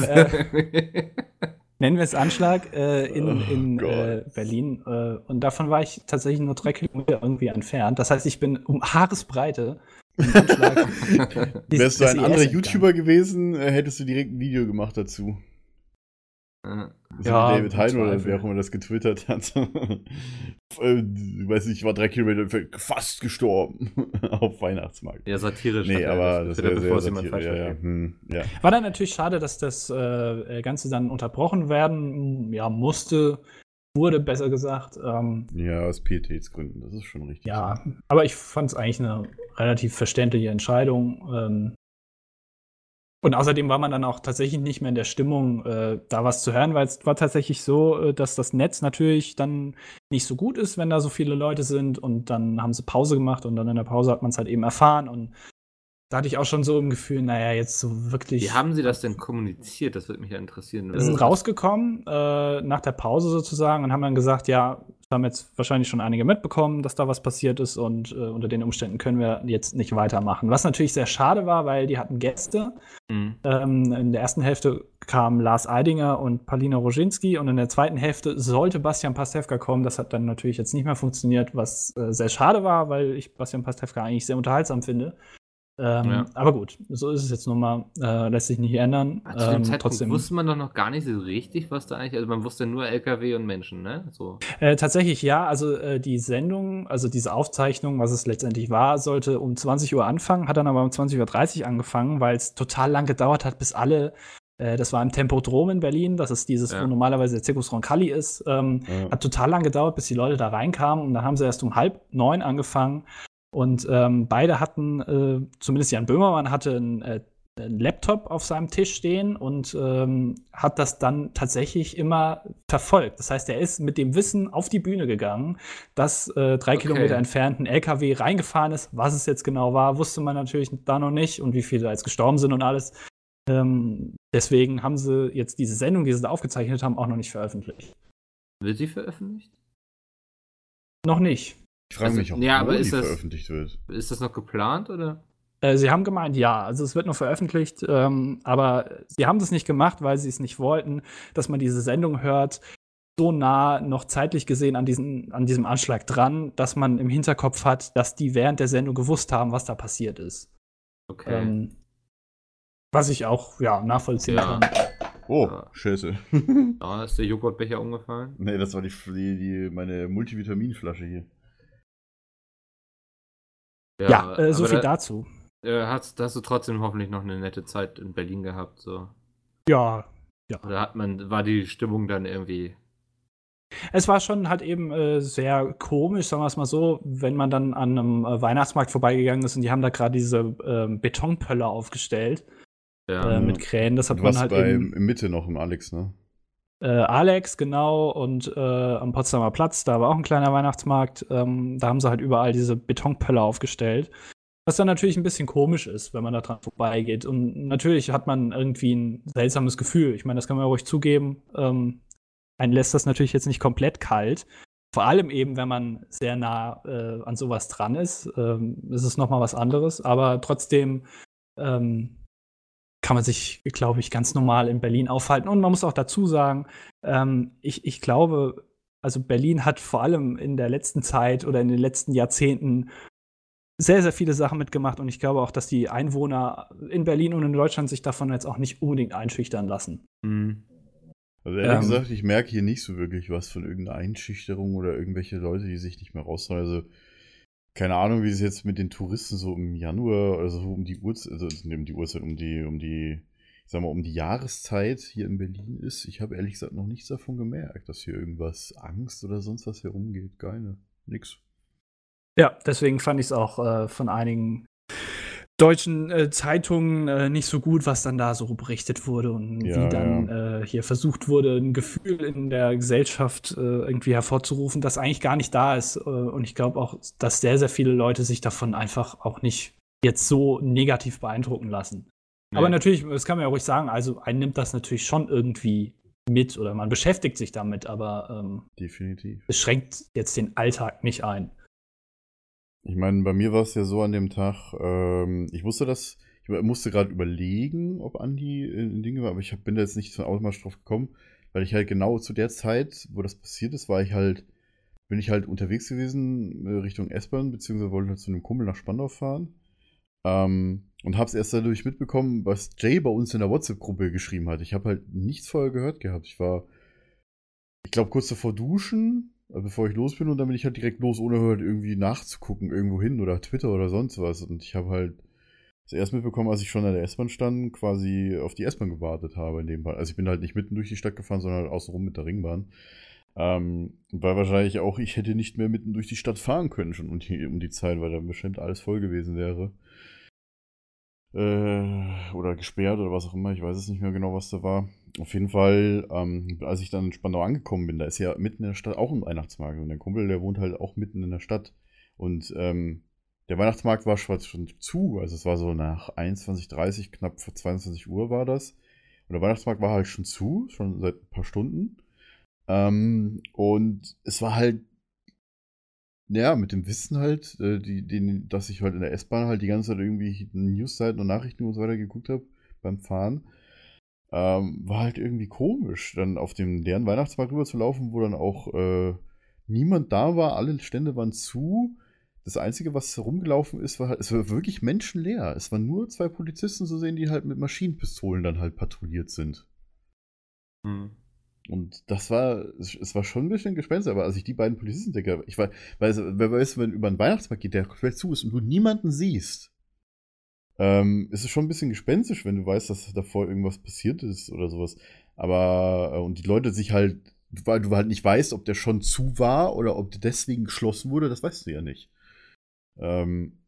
Nennen wir es Anschlag äh, in, Oh in äh, Berlin. Äh, und davon war ich tatsächlich nur drei Kilometer irgendwie entfernt. Das heißt, ich bin um Haaresbreite. Wärst du ein anderer. YouTuber gewesen, äh, hättest du direkt ein Video gemacht dazu. Ja. So Ja, wie David Hein oder wer auch immer das getwittert hat. äh, weiß nicht, ich war drei Kilometer fast gestorben auf Weihnachtsmarkt. ja, satirisch. nee, er aber das, das wäre sehr satirisch. Ja, ja. Hm, ja. War dann natürlich schade, dass das äh, Ganze dann unterbrochen werden ja, musste, wurde besser gesagt. Ähm, ja, aus Pietätsgründen, das ist schon richtig. ja, aber ich fand es eigentlich eine relativ verständliche Entscheidung. Ähm, und außerdem war man dann auch tatsächlich nicht mehr in der Stimmung, äh, da was zu hören, weil es war tatsächlich so, äh, dass das Netz natürlich dann nicht so gut ist, wenn da so viele Leute sind. Und dann haben sie Pause gemacht und dann in der Pause hat man es halt eben erfahren. Und da hatte ich auch schon so im Gefühl, naja, jetzt so wirklich. Wie haben sie das denn kommuniziert? Das würde mich ja interessieren. Wir sind rausgekommen äh, nach der Pause sozusagen und haben dann gesagt, ja, das haben jetzt wahrscheinlich schon einige mitbekommen, dass da was passiert ist und äh, unter den Umständen können wir jetzt nicht weitermachen. Was natürlich sehr schade war, weil die hatten Gäste. Mhm. Ähm, in der ersten Hälfte kamen Lars Eidinger und Palina Roginski und in der zweiten Hälfte sollte Bastian Pastewka kommen. Das hat dann natürlich jetzt nicht mehr funktioniert, was äh, sehr schade war, weil ich Bastian Pastewka eigentlich sehr unterhaltsam finde. Ähm, Ja. Aber gut, so ist es jetzt nun mal. Äh, lässt sich nicht ändern. Zu dem Ähm, Zeitpunkt trotzdem. wusste man doch noch gar nicht so richtig, was da eigentlich. Also man wusste nur LKW und Menschen, ne? So. Äh, tatsächlich ja, also äh, die Sendung, also diese Aufzeichnung, was es letztendlich war, sollte um 20 Uhr anfangen, hat dann aber um 20.30 Uhr angefangen, weil es total lang gedauert hat, bis alle, äh, das war im Tempodrom in Berlin, das ist dieses, Ja. wo normalerweise der Zirkus Roncalli ist, ähm, Ja. hat total lang gedauert, bis die Leute da reinkamen und dann haben sie erst um halb neun angefangen und ähm, beide hatten, äh, zumindest Jan Böhmermann hatte einen, äh, einen Laptop auf seinem Tisch stehen und ähm, hat das dann tatsächlich immer verfolgt. Das heißt, er ist mit dem Wissen auf die Bühne gegangen, dass äh, drei Okay. Kilometer entfernt ein LKW reingefahren ist. Was es jetzt genau war, wusste man natürlich da noch nicht und wie viele da jetzt gestorben sind und alles. Ähm, deswegen haben sie jetzt diese Sendung, die sie da aufgezeichnet haben, auch noch nicht veröffentlicht. Wird sie veröffentlicht? Noch nicht. Ich frage Also, mich auch, ja, wo aber die das- veröffentlicht wird. Ist das noch geplant oder? Äh, sie haben gemeint, ja, also es wird noch veröffentlicht, ähm, aber sie haben das nicht gemacht, weil sie es nicht wollten, dass man diese Sendung hört, so nah noch zeitlich gesehen an, diesen, an diesem Anschlag dran, dass man im Hinterkopf hat, dass die während der Sendung gewusst haben, was da passiert ist. Okay. Ähm, was ich auch ja, nachvollziehen Ja. kann. Oh, Ja. Scheiße. Da ist der Joghurtbecher umgefallen. nee, das war die, die, die meine Multivitaminflasche hier. Ja, äh, so viel da, dazu. äh, hast, da hast du trotzdem hoffentlich noch eine nette Zeit in Berlin gehabt. So. Ja, Oder hat man, war die Stimmung dann irgendwie. Es war schon halt eben äh, sehr komisch, sagen wir es mal so, wenn man dann an einem äh, Weihnachtsmarkt vorbeigegangen ist und die haben da gerade diese ähm, Betonpöller aufgestellt Ja. äh, mit Kränen. Das hat Du man halt bei, eben. in Mitte noch im Alex, ne? Äh, Alex, genau, und äh, am Potsdamer Platz, da war auch ein kleiner Weihnachtsmarkt. Ähm, da haben sie halt überall diese Betonpöller aufgestellt. Was dann natürlich ein bisschen komisch ist, wenn man da dran vorbeigeht. Und natürlich hat man irgendwie ein seltsames Gefühl. Ich meine, das kann man ruhig zugeben. Ähm, einen lässt das natürlich jetzt nicht komplett kalt. Vor allem eben, wenn man sehr nah äh, an sowas dran ist. Ähm, ist es nochmal was anderes. Aber trotzdem ähm, kann man sich, glaube ich, ganz normal in Berlin aufhalten. Und man muss auch dazu sagen, ähm, ich, ich glaube, also Berlin hat vor allem in der letzten Zeit oder in den letzten Jahrzehnten sehr, sehr viele Sachen mitgemacht. Und ich glaube auch, dass die Einwohner in Berlin und in Deutschland sich davon jetzt auch nicht unbedingt einschüchtern lassen. Mhm. Also ehrlich Ähm. gesagt, ich merke hier nicht so wirklich was von irgendeiner Einschüchterung oder irgendwelche Leute, die sich nicht mehr raustrauen. Also keine Ahnung, wie es jetzt mit den Touristen so im Januar, also so um die Uhrzeit, also um die Uhrzeit, um die, um die, ich sag mal, um die Jahreszeit hier in Berlin ist. Ich habe ehrlich gesagt noch nichts davon gemerkt, dass hier irgendwas Angst oder sonst was herumgeht. Keine, nix. Ja, deswegen fand ich es auch äh, von einigen deutschen äh, Zeitungen äh, nicht so gut, was dann da so berichtet wurde und Ja, wie dann äh, hier versucht wurde, ein Gefühl in der Gesellschaft äh, irgendwie hervorzurufen, das eigentlich gar nicht da ist. Äh, und ich glaube auch, dass sehr, sehr viele Leute sich davon einfach auch nicht jetzt so negativ beeindrucken lassen. Aber Nee. natürlich, das kann man ja ruhig sagen, also einen nimmt das natürlich schon irgendwie mit oder man beschäftigt sich damit, aber ähm, Definitiv. es schränkt jetzt den Alltag nicht ein. Ich meine, bei mir war es ja so an dem Tag, ähm, ich wusste das, ich musste gerade überlegen, ob Andi in Dinge war, aber ich bin da jetzt nicht so automatisch drauf gekommen, weil ich halt genau zu der Zeit, wo das passiert ist, war ich halt, bin ich halt unterwegs gewesen äh, Richtung S-Bahn, beziehungsweise wollte halt zu einem Kumpel nach Spandau fahren. Ähm, und hab's erst dadurch mitbekommen, was Jay bei uns in der WhatsApp-Gruppe geschrieben hat. Ich habe halt nichts vorher gehört gehabt. Ich war, ich glaube, kurz davor duschen, äh, bevor ich los bin und dann bin ich halt direkt los, ohne halt irgendwie nachzugucken, irgendwo hin oder Twitter oder sonst was. Und ich habe halt zuerst mitbekommen, als ich schon an der S-Bahn stand, quasi auf die S-Bahn gewartet habe in dem Fall. Also ich bin halt nicht mitten durch die Stadt gefahren, sondern halt außenrum mit der Ringbahn. Ähm, weil wahrscheinlich auch ich hätte nicht mehr mitten durch die Stadt fahren können schon um die, um die Zeit, weil dann bestimmt alles voll gewesen wäre. Äh, oder gesperrt oder was auch immer, ich weiß es nicht mehr genau, was da war. Auf jeden Fall, ähm, als ich dann in Spandau angekommen bin, da ist ja mitten in der Stadt auch ein Weihnachtsmarkt und der Kumpel, der wohnt halt auch mitten in der Stadt. Und ähm, der Weihnachtsmarkt war schon zu, also es war so nach 21.30 knapp vor 22 Uhr war das. Und der Weihnachtsmarkt war halt schon zu, schon seit ein paar Stunden. Ähm, und es war halt, ja, mit dem Wissen halt, äh, die, den, dass ich halt in der S-Bahn halt die ganze Zeit irgendwie Newsseiten und Nachrichten und so weiter geguckt habe beim Fahren, ähm, war halt irgendwie komisch, dann auf dem leeren Weihnachtsmarkt rüber zu laufen, wo dann auch äh, niemand da war, alle Stände waren zu. Das Einzige, was rumgelaufen ist, war halt, es war wirklich menschenleer. Es waren nur zwei Polizisten zu sehen, die halt mit Maschinenpistolen dann halt patrouilliert sind. Hm. Und das war, es war schon ein bisschen Gespenst, aber als ich die beiden Polizisten denke, ich weiß, weiß, wer weiß, wenn über einen Weihnachtsmarkt geht, der komplett zu ist und du niemanden siehst, ähm, ist schon ein bisschen gespenstisch, wenn du weißt, dass davor irgendwas passiert ist oder sowas. Aber, äh, und die Leute sich halt, weil du halt nicht weißt, ob der schon zu war oder ob der deswegen geschlossen wurde, das weißt du ja nicht. Ähm,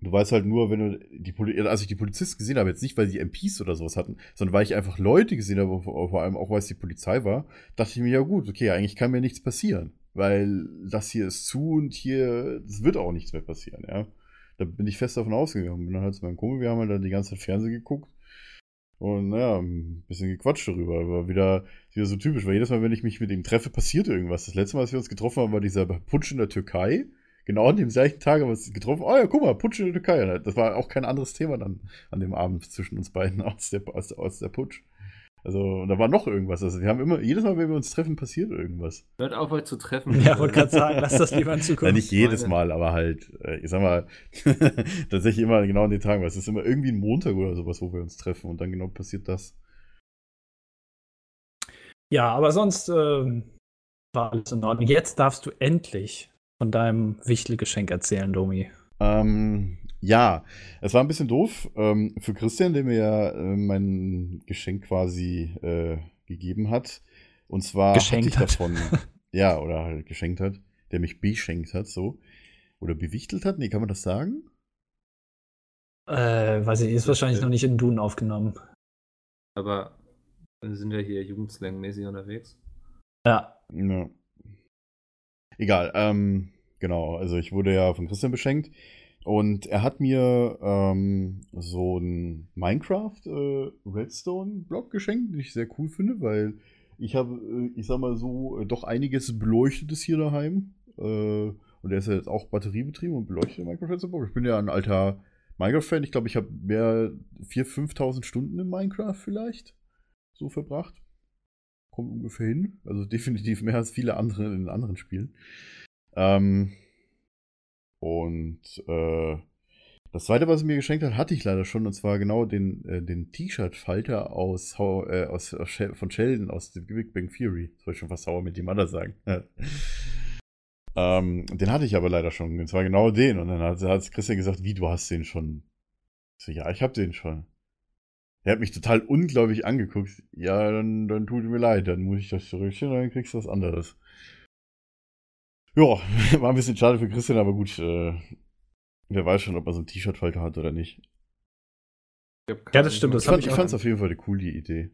Du weißt halt nur, wenn du die Poli als ich die Polizisten gesehen habe, jetzt nicht, weil die MPs oder sowas hatten, sondern weil ich einfach Leute gesehen habe, vor allem auch, weil es die Polizei war, dachte ich mir, ja gut, okay, eigentlich kann mir nichts passieren. Weil das hier ist zu und hier, es wird auch nichts mehr passieren, ja. Da bin ich fest davon ausgegangen. Bin dann halt zu meinem Kumpel, wir haben halt dann die ganze Zeit Fernsehen geguckt und naja, ein bisschen gequatscht darüber. War wieder, wieder so typisch, weil jedes Mal, wenn ich mich mit ihm treffe, passiert irgendwas. Das letzte Mal, als wir uns getroffen haben, war dieser Putsch in der Türkei. Genau an dem gleichen Tag haben wir uns getroffen. Oh ja, guck mal, Putsch in der Türkei. Das war auch kein anderes Thema dann an dem Abend zwischen uns beiden aus der, aus, aus der Putsch. Also, und da war noch irgendwas. Also, wir haben immer, jedes Mal, wenn wir uns treffen, passiert irgendwas. Hört auf, euch zu treffen. Ja, wollte gerade sagen, lass das lieber in Ja, Zukunft. nicht jedes meine- Mal, aber halt, äh, ich sag mal, tatsächlich immer genau an den Tagen. weil Es ist immer irgendwie ein Montag oder sowas, wo wir uns treffen und dann genau passiert das. Ja, aber sonst ähm, war alles in Ordnung. Jetzt darfst du endlich von deinem Wichtelgeschenk erzählen, Domi. Ähm, ja, es war ein bisschen doof ähm, für Christian, der mir ja äh, mein Geschenk quasi äh, gegeben hat. Und zwar Geschenkt hatte ich hat. davon, ja, oder halt geschenkt hat, der mich beschenkt hat, so. Oder bewichtelt hat? Nee, kann man das sagen? Äh, weiß ich, ist wahrscheinlich noch nicht in Duden aufgenommen. Aber wir sind ja hier jugendslang-mäßig unterwegs. Ja. Ja. Egal, ähm, genau, also ich wurde ja von Christian beschenkt und er hat mir ähm, so einen Minecraft äh, geschenkt, den ich sehr cool finde, weil ich habe, äh, ich sag mal so, äh, doch einiges Beleuchtetes hier daheim. Äh, und der ist ja jetzt auch batteriebetrieben und beleuchtet Minecraft Redstone-Block. Ich bin ja ein alter Minecraft-Fan. Ich glaube, ich habe mehr 4.000, 5.000 Stunden in Minecraft vielleicht so verbracht kommt ungefähr hin. Also definitiv mehr als viele andere in anderen Spielen. Ähm, und äh, Das zweite, was er mir geschenkt hat, hatte ich leider schon, und zwar genau den, äh, den T-Shirt-Falter aus, äh, aus, aus von Sheldon aus The Big Bang Theory. Soll ich schon fast sauer mit dem Mother sagen. ähm, den hatte ich aber leider schon. Und zwar genau den. Und dann hat, hat Christian gesagt, wie, du hast den schon? Ich so, ja, ich hab den schon. Er hat mich total ungläubig angeguckt. Ja, dann, dann tut mir leid, dann muss ich das zurückstellen, dann kriegst du was anderes. Ja, war ein bisschen schade für Christian, aber gut, äh, wer weiß schon, ob er so einen T-Shirt-Falter hat oder nicht. Ich Ja, das stimmt, das Ich, fand, ich ich fand's auf jeden Fall eine coole Idee.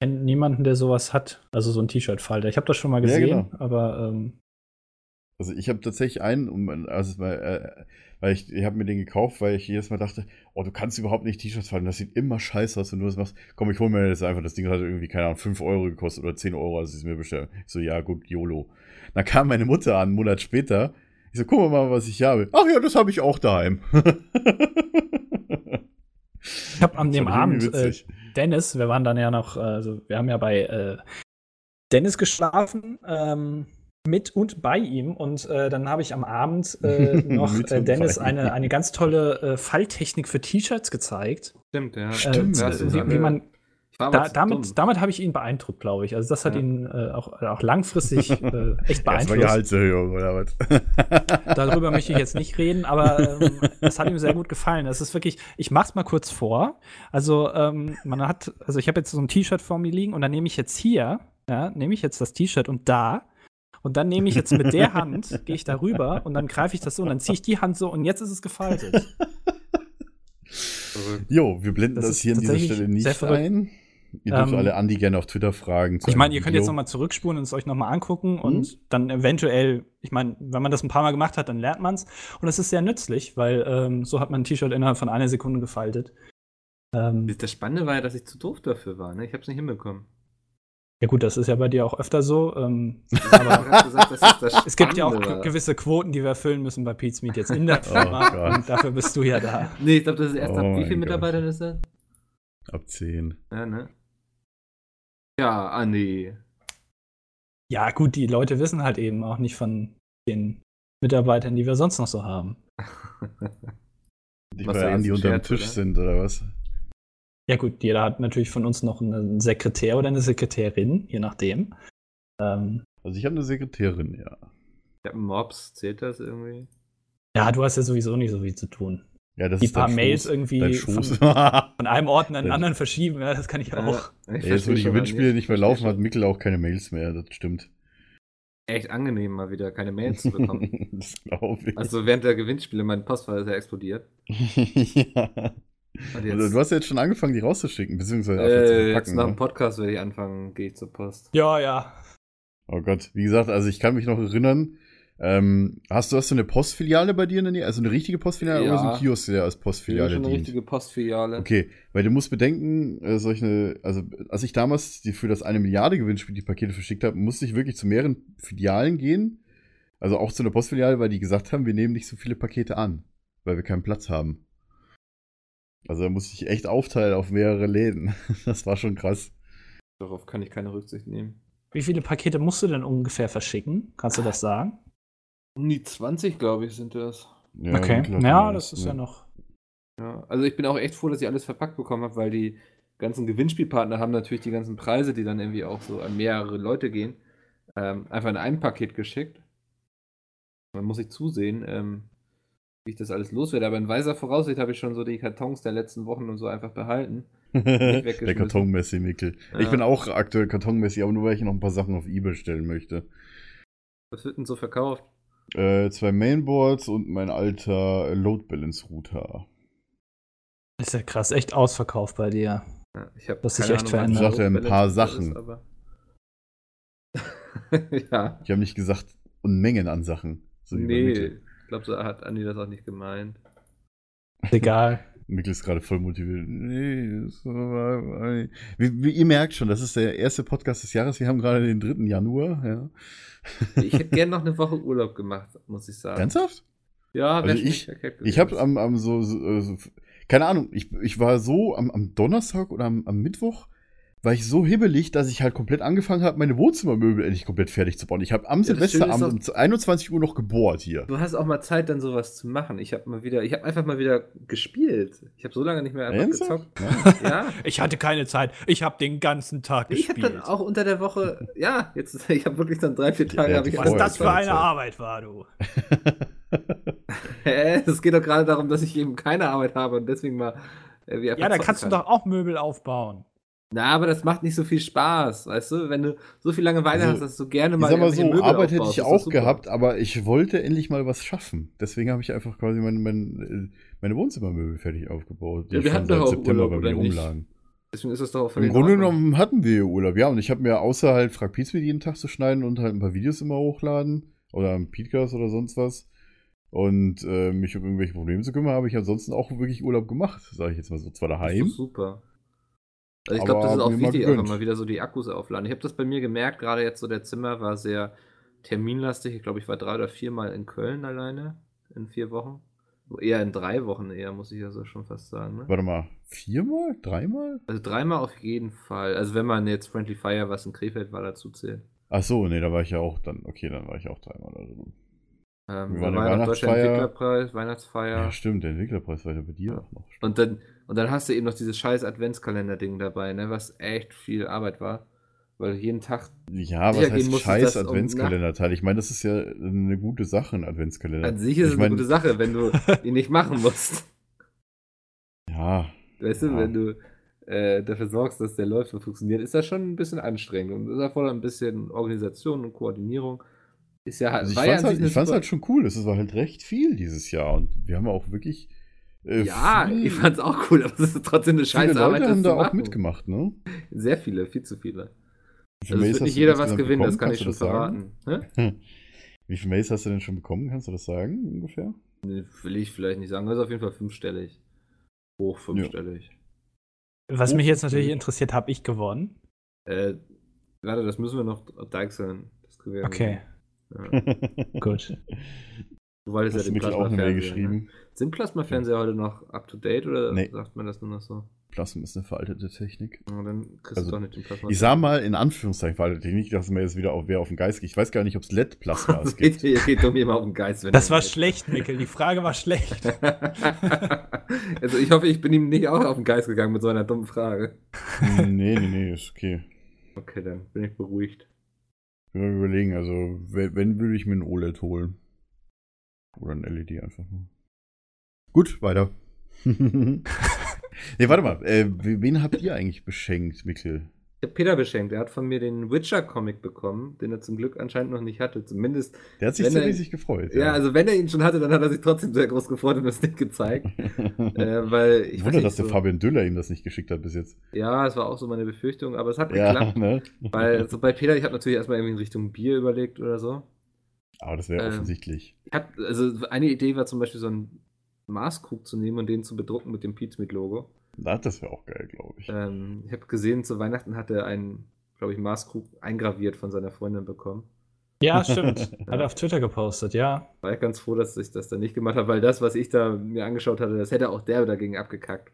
kenne niemanden, der sowas hat. Also so ein T-Shirt-Falter. Ich habe das schon mal Ja, gesehen, genau. aber ähm, Also ich habe tatsächlich einen, um, also weil, äh, weil ich, ich habe mir den gekauft, weil ich jedes Mal dachte, oh, du kannst überhaupt nicht T-Shirts falten, das sieht immer scheiße aus, wenn du das machst. Komm, ich hole mir das einfach, das Ding hat irgendwie, keine Ahnung, 5 Euro gekostet oder 10 Euro, als ich es mir bestellt. Ich so, ja gut, YOLO. Dann kam meine Mutter an, einen Monat später. Ich so, guck mal, was ich habe. Ach ja, das habe ich auch daheim. ich habe an dem Abend äh. Dennis, wir waren dann ja noch, äh, also wir haben ja bei äh, Dennis geschlafen, ähm, mit und bei ihm. Und äh, dann habe ich am Abend äh, noch äh, Dennis eine, eine ganz tolle äh, Falttechnik für T-Shirts gezeigt. Stimmt, ja. Stimmt. Äh, wie, wie man da, damit, damit habe ich ihn beeindruckt, glaube ich. Also das hat Ja. ihn äh, auch, auch langfristig äh, echt beeinflusst. Gehaltserhöhung oder was? Darüber möchte ich jetzt nicht reden, aber ähm, es hat ihm sehr gut gefallen. Es ist wirklich, ich mach's mal kurz vor. Also, ähm, man hat, also ich habe jetzt so ein T-Shirt vor mir liegen und dann nehme ich jetzt hier, ja, nehme ich jetzt das T-Shirt und da. Und dann nehme ich jetzt mit der Hand, gehe ich da rüber und dann greife ich das so und dann ziehe ich die Hand so und jetzt ist es gefaltet. Jo, wir blenden Das das, hier an dieser Stelle nicht ein. Ihr dürft Ähm, alle Andi gerne auf Twitter fragen. Ich meine, ihr könnt jetzt nochmal zurückspulen und es euch nochmal angucken Mhm. und dann eventuell, ich meine, wenn man das ein paar Mal gemacht hat, dann lernt man es. Und es ist sehr nützlich, weil ähm, so hat man ein T-Shirt innerhalb von einer Sekunde gefaltet. Ähm, Das Spannende war ja, dass ich zu doof dafür war. Ne? Ich habe es nicht hinbekommen. ja gut, das ist ja bei dir auch öfter so. Ähm, aber gesagt, das ist das es gibt ja auch war. gewisse Quoten, die wir erfüllen müssen bei Pete's Meet jetzt in der Oh Firma. Und dafür bist du ja da. Nee, ich glaube, das ist erst Oh ab. Wie mein viele Gott. Mitarbeiter ist das? Ab 10. Ja, ne? Ja, Andi. Ja, gut, die Leute wissen halt eben auch nicht von den Mitarbeitern, die wir sonst noch so haben. Nicht, Was weil Andi unter dem Tisch oder? sind, oder was? Ja, gut, jeder hat natürlich von uns noch einen Sekretär oder eine Sekretärin, je nachdem. Ähm, Also ich habe eine Sekretärin, ja. Ich habe einen Mops. Zählt das irgendwie? ja, du hast ja sowieso nicht so viel zu tun. Ja, das Die ist paar Mails Schoß, irgendwie von, von einem Ort in einen Ja. anderen verschieben, ja, das kann ich auch. Ja, ich Ja, jetzt, wo die Gewinnspiele nicht mehr laufen, hat Mikkel auch keine Mails mehr, das stimmt. Echt angenehm, mal wieder keine Mails zu bekommen. das glaube ich. also während der Gewinnspiele, mein Postfach ist ja explodiert. ja. Also, du hast ja jetzt schon angefangen, die rauszuschicken, beziehungsweise einfach zu äh, jetzt verpacken. nach dem ne? Podcast werde ich anfangen, gehe ich zur Post. Ja, ja. Oh Gott, wie gesagt, also ich kann mich noch erinnern, ähm, hast du hast du eine Postfiliale bei dir in der Nähe? Also eine richtige Postfiliale Ja. oder so ein Kiosk, der als Filiale Postfiliale schon eine dient? richtige Postfiliale. Okay, weil du musst bedenken, äh, solche, also als ich damals die für das eine Milliarde Gewinnspiel die Pakete verschickt habe, musste ich wirklich zu mehreren Filialen gehen. Also auch zu einer Postfiliale, weil die gesagt haben, wir nehmen nicht so viele Pakete an, weil wir keinen Platz haben. Also da musste ich echt aufteilen auf mehrere Läden. Das war schon krass. Darauf kann ich keine Rücksicht nehmen. Wie viele Pakete musst du denn ungefähr verschicken? Kannst du das sagen? Um die 20, glaube ich, sind das. Ja, okay. Ja, das ist ja noch. Ja, also ich bin auch echt froh, dass ich alles verpackt bekommen habe, weil die ganzen Gewinnspielpartner haben natürlich die ganzen Preise, die dann irgendwie auch so an mehrere Leute gehen, ähm, einfach in ein Paket geschickt. Man muss sich zusehen, ähm, wie ich das alles loswerde. Aber in weiser Voraussicht habe ich schon so die Kartons der letzten Wochen und so einfach behalten. Der. Kartonmessi, Mikkel. Ich Ja. bin auch aktuell Kartonmessi, aber nur weil ich noch ein paar Sachen auf Ebay stellen möchte. Was wird denn so verkauft? Äh, zwei Mainboards und mein alter Load Balance Router. Ist ja krass, echt ausverkauft bei dir. Ja, ich habe Das sich echt verändert. Ich sagte ein paar Sachen. ja, Ich habe nicht gesagt Unmengen an Sachen. So nee, ich glaube, so hat Andi das auch nicht gemeint. Ist egal. Mikkel ist gerade voll motiviert. Nee, wie, wie ihr merkt schon, das ist der erste Podcast des Jahres. Wir haben gerade den 3. Januar. Ja. Ich hätte gerne noch eine Woche Urlaub gemacht, muss ich sagen. Ernsthaft? Ja, Also ich- Ich habe am, am so, so, so, keine Ahnung, ich, ich war so am, am Donnerstag oder am, am Mittwoch, war ich so hibbelig, dass ich halt komplett angefangen habe, meine Wohnzimmermöbel endlich komplett fertig zu bauen. Ich habe am Ja, Silvesterabend um 21 Uhr noch gebohrt hier. Du hast auch mal Zeit, dann sowas zu machen. Ich habe mal wieder, ich habe einfach mal wieder gespielt. Ich habe so lange nicht mehr einfach Ernsthaft? gezockt. Ja. Ich hatte keine Zeit. Ich habe den ganzen Tag Ich habe gespielt. dann auch unter der Woche, ja, jetzt, ich habe wirklich dann drei, vier Tage. Ja, ich Was das für eine Zeit. Arbeit war, du. Hä? Es geht doch gerade darum, dass ich eben keine Arbeit habe und deswegen mal. Äh, Ja, da kannst du kann. doch auch Möbel aufbauen. Na, aber das macht nicht so viel Spaß, weißt du? Wenn du so viel Langeweile Also, hast, dass du gerne Ich mal. sag mal so, Möbel Arbeit hätte aufbaust, ich ist doch auch gehabt, aber ich wollte endlich mal was schaffen. Deswegen habe ich einfach quasi mein, mein, meine Wohnzimmermöbel fertig aufgebaut, die Ja, wir hatten doch auch September Urlaub, bei oder mir nicht? rumlagen. Deswegen ist es doch auch Im Grunde genommen hatten wir Urlaub, ja. Und ich habe mir außer halt Frag Pietz mit jeden Tag zu schneiden und halt ein paar Videos immer hochladen oder am Podcast oder sonst was und äh, mich um irgendwelche Probleme zu kümmern, habe ich ansonsten auch wirklich Urlaub gemacht, sage ich jetzt mal so. Zwar Das daheim, super. Also ich glaube, das ist auch wichtig, einfach mal wieder so die Akkus aufladen. Ich habe das bei mir gemerkt, gerade jetzt so der Zimmer war sehr terminlastig. Ich glaube, ich war drei oder viermal in Köln alleine in vier Wochen. Eher in drei Wochen eher, muss ich ja so schon fast sagen. Ne? warte mal, viermal? Dreimal? Also dreimal auf jeden Fall. Also wenn man jetzt Friendly Fire, was in Krefeld war, dazu zählt. Ach so, nee, da war ich ja auch dann, okay, dann war ich auch dreimal. Also. Da war der war ja Weihnachtsfeier? Entwicklerpreis, Ja. Weihnachtsfeier. stimmt, der Entwicklerpreis war ja bei dir Ja. auch noch. Und dann, und dann hast du eben noch dieses scheiß Adventskalender-Ding dabei, ne, was echt viel Arbeit war. Weil jeden Tag Ja, was heißt scheiß Adventskalender-Teil? Ich meine, das ist ja eine gute Sache, ein Adventskalender. an sich ist es eine mein, gute Sache, wenn du ihn nicht machen musst. Ja, Weißt du, Ja. wenn du äh, dafür sorgst, dass der läuft und funktioniert, ist das schon ein bisschen anstrengend. Und das erfordert ein bisschen Organisation und Koordinierung. Ist ja halt, also ich ja fand's, an halt, eine halt schon cool. Es war halt recht viel dieses Jahr und wir haben auch wirklich. äh, Ja, viel- ich fand's auch cool, aber es ist trotzdem eine Viele scheiß Leute Arbeit, das haben zu da auch mitgemacht, ne? Sehr viele, viel zu viele. Also es wird nicht jeder was gewinnen, das kann ich schon verraten. Wie viele Mails hast du denn schon bekommen? Kannst du das sagen, ungefähr? Nee, Will ich vielleicht nicht sagen. Das ist auf jeden Fall fünfstellig. Hoch fünfstellig. Was Oh. mich jetzt natürlich interessiert, habe ich gewonnen. Äh, warte, das müssen wir noch deichseln. Das kriegen wir Okay, irgendwie- Ja. gut. Du wolltest Hast ja den Mikkel auch eine Mail Plasmafernseher. Ne? geschrieben? Sind Plasmafernseher heute noch up to date oder Nee. sagt man das nur noch so? Plasma ist eine veraltete Technik. Ja, dann kriegst Also, du doch nicht den Plasma. Ich sah mal in Anführungszeichen veraltete Technik, dass mir jetzt wieder auf, wer auf den Geist geht. Ich weiß gar nicht, ob es LED-Plasma Es gibt. geht, ihr geht um immer auf den Geist. Wenn Das war geht. schlecht, Mikkel. Die Frage war schlecht. also ich hoffe, ich bin ihm nicht auch auf den Geist gegangen mit so einer dummen Frage. nee, nee, nee, ist okay. Okay, dann bin ich beruhigt. Will mal überlegen, also wenn, wenn würde ich mir ein OLED holen. Oder ein LED einfach nur. Gut, weiter. nee, warte mal. Äh, wen habt ihr eigentlich beschenkt, Mikkel? Ich habe Peter beschenkt. Er hat von mir den Witcher-Comic bekommen, den er zum Glück anscheinend noch nicht hatte. Zumindest. Der hat sich sehr er- riesig gefreut. Ja. also wenn er ihn schon hatte, dann hat er sich trotzdem sehr groß gefreut und es nicht gezeigt. äh, weil ich nicht, dass der so, Fabian Düller ihm das nicht geschickt hat bis jetzt. Ja, es war auch so meine Befürchtung, aber es hat Ja, geklappt. ne? Weil so bei Peter, ich habe natürlich erstmal irgendwie in Richtung Bier überlegt oder so. Aber das wäre Ähm, offensichtlich. Ich hab, also eine Idee war zum Beispiel so einen Maßkrug zu nehmen und den zu bedrucken mit dem Pizmeet-Logo. Na, das wäre auch geil, glaube ich. Ähm, ich habe gesehen, zu Weihnachten hat er einen, glaube ich, Maßkrug eingraviert von seiner Freundin bekommen. Ja, stimmt. Hat er auf Twitter gepostet, ja. War ich ganz froh, dass ich das dann nicht gemacht habe, weil das, was ich da mir angeschaut hatte, das hätte auch der dagegen abgekackt.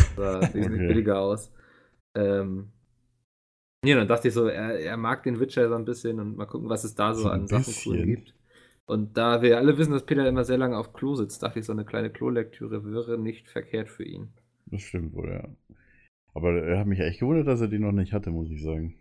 Das sah wesentlich Okay. billiger aus. Ähm, ja, dann dachte ich so, er, er mag den Witcher so ein bisschen und mal gucken, was es da so So an Sachen cool gibt. Und da wir alle wissen, dass Peter immer sehr lange auf Klo sitzt, dachte ich, so eine kleine Klolektüre wäre nicht verkehrt für ihn. Das stimmt wohl, ja. Aber er hat mich echt gewundert, dass er den noch nicht hatte, muss ich sagen.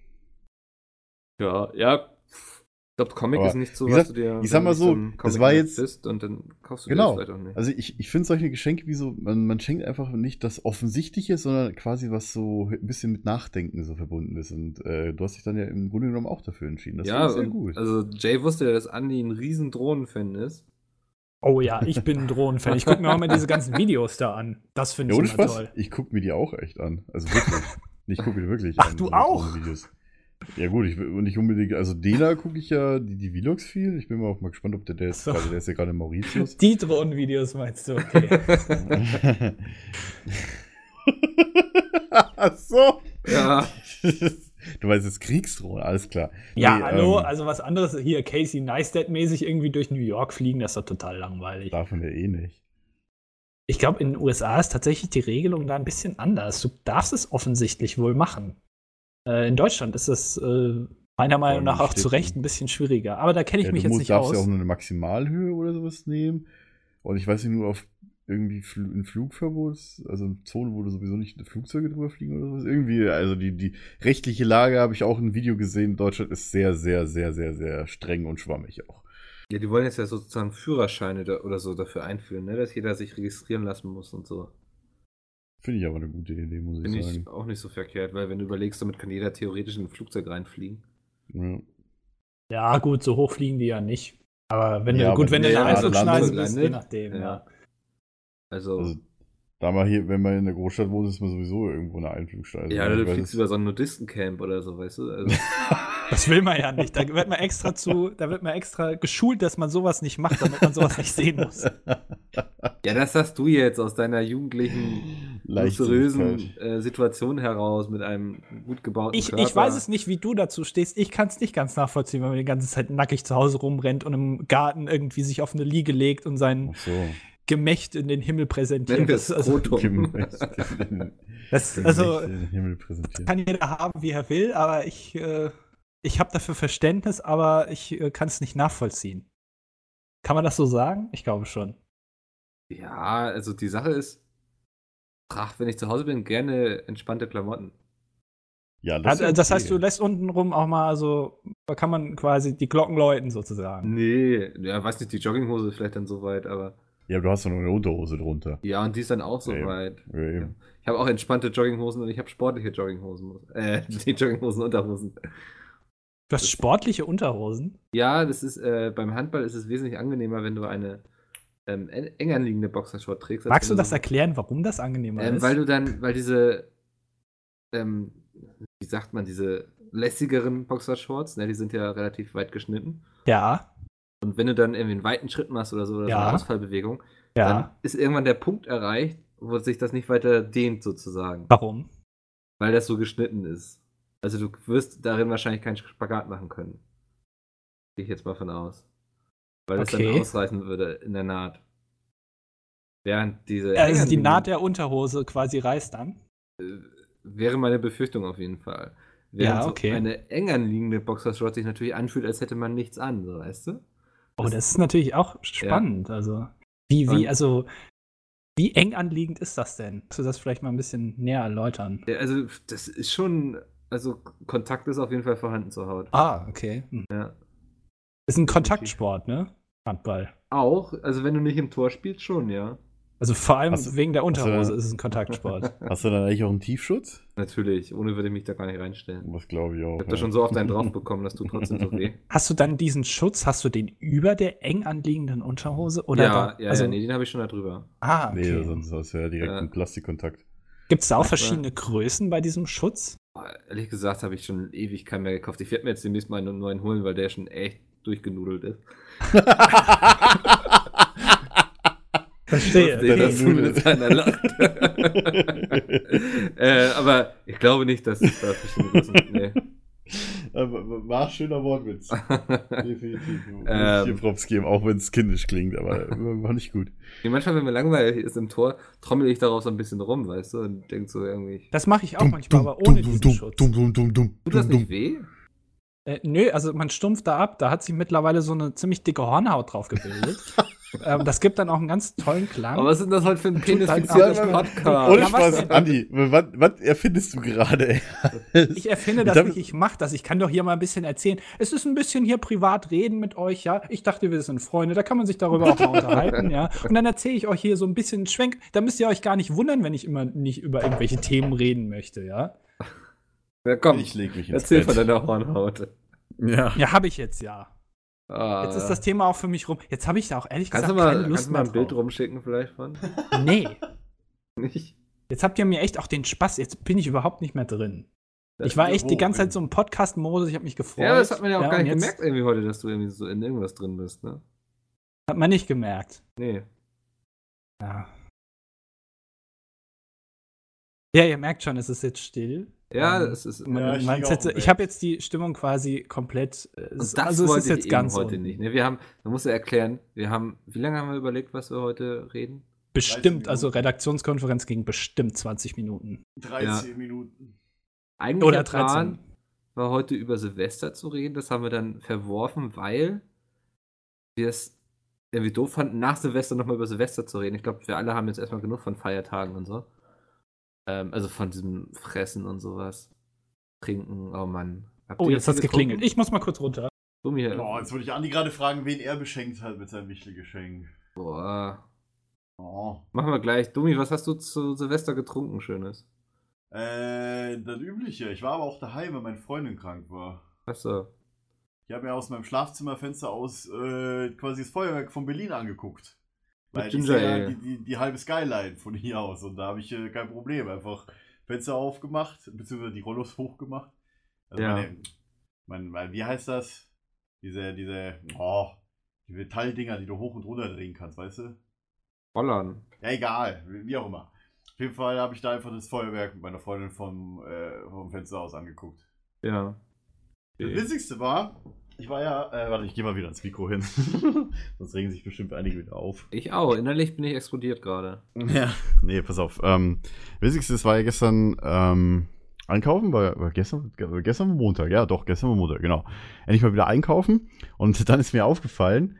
Ja, ja. Ich glaube, Comic Aber ist nicht so, wie was gesagt, du dir. ich sag mal so, das war Comic-Nerd jetzt- Bist und dann kaufst du Genau. dir das vielleicht auch nicht. Also ich, ich finde solche Geschenke wie so, man, man schenkt einfach nicht das Offensichtliche, sondern quasi was so ein bisschen mit Nachdenken so verbunden ist. Und äh, du hast dich dann ja im Grunde genommen auch dafür entschieden. Das ja, sehr gut. also Jay wusste ja, dass Andy ein riesen Drohnenfan ist. Oh ja, ich bin ein Drohnenfan. Ich gucke mir auch mal diese ganzen Videos da an. Das finde ja, ich immer toll. ich gucke mir die auch echt an. Also wirklich. ich gucke mir die wirklich Ach, an. du diese auch? Videos. Ja gut, ich will und nicht unbedingt, also Dela gucke ich ja die, die Vlogs viel. Ich bin mal auch mal gespannt, ob der, der, So. gerade, der ist ja gerade in Mauritius. Die Drohnenvideos meinst du, okay. Ach so. ja, Du weißt jetzt Kriegsdrohne, alles klar. Ja, Nee, hallo, ähm, also was anderes hier, Casey Neistat-mäßig irgendwie durch New York fliegen, das ist doch total langweilig. Davon ja eh nicht. Ich glaube, in den USA ist tatsächlich die Regelung da ein bisschen anders. Du darfst es offensichtlich wohl machen. Äh, in Deutschland ist es äh, meiner Meinung nach auch zu Recht ein bisschen schwieriger. Aber da kenne ich Ja, mich du jetzt musst, nicht darfst aus. ja auch nur eine Maximalhöhe oder sowas nehmen. Und ich weiß nicht, nur auf irgendwie Fl ein Flugverbot, also eine Zone, wo du sowieso nicht Flugzeuge drüber fliegen oder sowas. Irgendwie, also die, die rechtliche Lage habe ich auch in einem Video gesehen. Deutschland ist sehr, sehr, sehr, sehr, sehr streng und schwammig auch. Ja, die wollen jetzt ja sozusagen Führerscheine da, oder so dafür einführen, ne? dass jeder sich registrieren lassen muss und so. Finde ich aber eine gute Idee, muss ich Finde sagen. ich auch nicht so verkehrt, weil wenn du überlegst, damit kann jeder theoretisch in ein Flugzeug reinfliegen. Ja. Ja, gut, so hoch fliegen die ja nicht. Aber wenn Ja, du, gut, wenn du eine ja, Einflugschneise bist, je nachdem, ja. ja. Also, Also, da mal hier, wenn man in der Großstadt wohnt, ist man sowieso irgendwo eine Einflugschneise. ja, Ich du fliegst es- über so ein Nudistencamp oder so, weißt du? Also, Das will man ja nicht. Da wird man extra zu, da wird man extra geschult, dass man sowas nicht macht, damit man sowas nicht sehen muss. ja, das hast du jetzt aus deiner jugendlichen, luxuriösen äh, Situation heraus mit einem gut gebauten Ich, Körper. ich weiß es nicht, wie du dazu stehst. Ich kann es nicht ganz nachvollziehen, wenn man die ganze Zeit nackig zu Hause rumrennt und im Garten irgendwie sich auf eine Liege legt und sein Ach so. Gemächt in den Himmel präsentiert. Wir Das, also, das, also den Himmel präsentiert. kann jeder haben, wie er will, aber ich, äh, ich habe dafür Verständnis, aber ich äh, kann es nicht nachvollziehen. Kann man das so sagen? Ich glaube schon. Ja, also die Sache ist, trag, wenn ich zu Hause bin, gerne entspannte Klamotten. Ja, Das, ist ja das heißt, du lässt untenrum auch mal so, da kann man quasi die Glocken läuten sozusagen. Nee, ja, weiß nicht, die Jogginghose ist vielleicht dann so weit, aber Ja, aber du hast doch noch eine Unterhose drunter. ja, und die ist dann auch so Ja, weit. Ja, eben. Ich habe auch entspannte Jogginghosen und ich habe sportliche Jogginghosen. Äh, die Jogginghosen, Unterhosen. Du hast sportliche Unterhosen. Ja, das ist, äh, beim Handball ist es wesentlich angenehmer, wenn du eine ähm, en- eng anliegende Boxershort trägst. Magst du das so- erklären, warum das angenehmer Ähm, ist? weil du dann, weil diese, ähm, wie sagt man, diese lässigeren Boxershorts, ne, die sind ja relativ weit geschnitten. ja, Und wenn du dann irgendwie einen weiten Schritt machst oder so, oder so Ja. eine Ausfallbewegung, ja. dann ist irgendwann der Punkt erreicht, wo sich das nicht weiter dehnt, sozusagen. Warum? Weil das so geschnitten ist. Also du wirst darin wahrscheinlich keinen Spagat machen können. Gehe ich jetzt mal von aus. Weil das Okay. dann ausreißen würde in der Naht. Während diese. Also die Naht der Unterhose quasi reißt dann. äh, wäre meine Befürchtung auf jeden Fall. Ja, Während okay. so eine eng anliegende Boxershort sich natürlich anfühlt, als hätte man nichts an, so weißt du? Oh, das ist natürlich auch spannend. Also, wie, wie, also, wie eng anliegend ist das denn? Kannst du das vielleicht mal ein bisschen näher erläutern? Ja, also das ist schon, also Kontakt ist auf jeden Fall vorhanden zur Haut. Ah, okay. Hm. Ja. Ist ein Kontaktsport, ne? Handball. Auch, also wenn du nicht im Tor spielst, schon, ja. Also vor allem Hast du- wegen der du Unterhose da- ist es ein Kontaktsport. Hast du dann eigentlich auch einen Tiefschutz? Natürlich, ohne würde ich mich da gar nicht reinstellen. Was glaube ich auch. Ich hab da schon so oft einen drauf bekommen, das tut trotzdem so weh. Hast du dann diesen Schutz, hast du den über der eng anliegenden Unterhose? Oder ja, da, ja, also, ja, nee, den habe ich schon da drüber. Ah, Nee, okay. sonst hast du ja direkt Ja. einen Plastikkontakt. Gibt es da auch verschiedene Größen bei diesem Schutz? Boah, Ehrlich gesagt habe ich schon ewig keinen mehr gekauft. Ich werde mir jetzt demnächst mal einen neuen holen, weil der schon echt durchgenudelt ist. Verstehe. Der das zumindest einer lacht. äh, aber ich glaube nicht, dass es da verschiedene. Nee. War ein schöner Wortwitz. Definitiv. Ähm. hier Props geben, auch wenn es kindisch klingt, aber war nicht gut. Manchmal, wenn mir langweilig ist im Tor, trommel ich darauf so ein bisschen rum, weißt du, und denk so irgendwie. Das mache ich auch manchmal, aber ohne diesen Schutz. Tut das nicht weh? Äh, nö, also man stumpft da ab. Da hat sich mittlerweile so eine ziemlich dicke Hornhaut drauf gebildet. ähm, das gibt dann auch einen ganz tollen Klang. Aber was ist denn das heute für ein halt penisfiziertes auch- Podcast? Ohne Spaß? Andi, was, was erfindest du gerade? ich erfinde das Ich nicht, ich mache das. Ich kann doch hier mal ein bisschen erzählen. Es ist ein bisschen hier privat reden mit euch, ja. Ich dachte, wir sind Freunde, da kann man sich darüber auch mal unterhalten, ja. Und dann erzähle ich euch hier so ein bisschen Schwenk. Da müsst ihr euch gar nicht wundern, wenn ich immer nicht über irgendwelche Themen reden möchte, ja. Ja, komm, Ich leg mich ins erzähl Bett. von deiner Hornhaut. Ja. Ja, habe ich jetzt ja. Ah, Jetzt ist das Thema auch für mich rum. Jetzt habe ich da auch ehrlich kannst gesagt mal, keine Lust kannst du mal mehr ein Bild drauf. rumschicken vielleicht von? Nee. Nicht? Jetzt habt ihr mir echt auch den Spaß. Jetzt bin ich überhaupt nicht mehr drin. Ich war echt die ganze Zeit so im Podcast-Modus. Ich habe mich gefreut. Ja, das hat man ja auch gar und nicht gemerkt irgendwie heute, dass du irgendwie so in irgendwas drin bist, ne? Hat man nicht gemerkt. Nee. Ja. Ja, ihr merkt schon, es ist jetzt still. Ja, Ähm, es ist Ja, Man- ich ich habe jetzt die Stimmung quasi komplett. äh, Und es- das also es wollte ist jetzt ich ganz eben heute unten. nicht. Ne? Wir haben, man muss ja erklären, wir haben, wie lange haben wir überlegt, was wir heute reden? bestimmt, also. Redaktionskonferenz ging bestimmt 20 Minuten. 13 Minuten. Eigentlich Oder der Plan 13. war heute über Silvester zu reden. Das haben wir dann verworfen, weil wir es irgendwie doof fanden, nach Silvester nochmal über Silvester zu reden. Ich glaube, wir alle haben jetzt erstmal genug von Feiertagen und so. Ähm, also von diesem Fressen und sowas. Trinken, oh Mann. Habt Oh, jetzt hat's geklingelt. Ich muss mal kurz runter. Hier. Oh, jetzt wollte ich Andi gerade fragen, wen er beschenkt hat mit seinem Wichtelgeschenk. Boah. Oh. Machen wir gleich. Dumi, was hast du zu Silvester getrunken, Schönes? Äh, das Übliche. Ich war aber auch daheim, weil meine Freundin krank war. Achso. Ich habe mir aus meinem Schlafzimmerfenster aus äh, quasi das Feuerwerk von Berlin angeguckt. Weil ist Ginger ja die, die, die halbe Skyline von hier aus und da habe ich äh, kein Problem. Einfach Fenster aufgemacht, beziehungsweise die Rollos hochgemacht. Also Ja. meine, mein, mein, wie heißt das? Diese, diese, oh, die Metalldinger, die du hoch und runter drehen kannst, weißt du? Rollern. Ja, egal, wie wie auch immer. Auf jeden Fall habe ich da einfach das Feuerwerk mit meiner Freundin vom, äh, vom Fenster aus angeguckt. Ja. Das Witzigste war, ich war ja, äh, warte, ich gehe mal wieder ans Mikro hin. Sonst regen sich bestimmt einige wieder auf. Ich auch. Innerlich bin ich explodiert gerade. Ja. Nee, pass auf. Ähm, Witzigste, es war ja gestern ähm, einkaufen, war, war gestern, ge- gestern war Montag, ja doch, gestern war Montag, genau. Endlich mal wieder einkaufen und dann ist mir aufgefallen,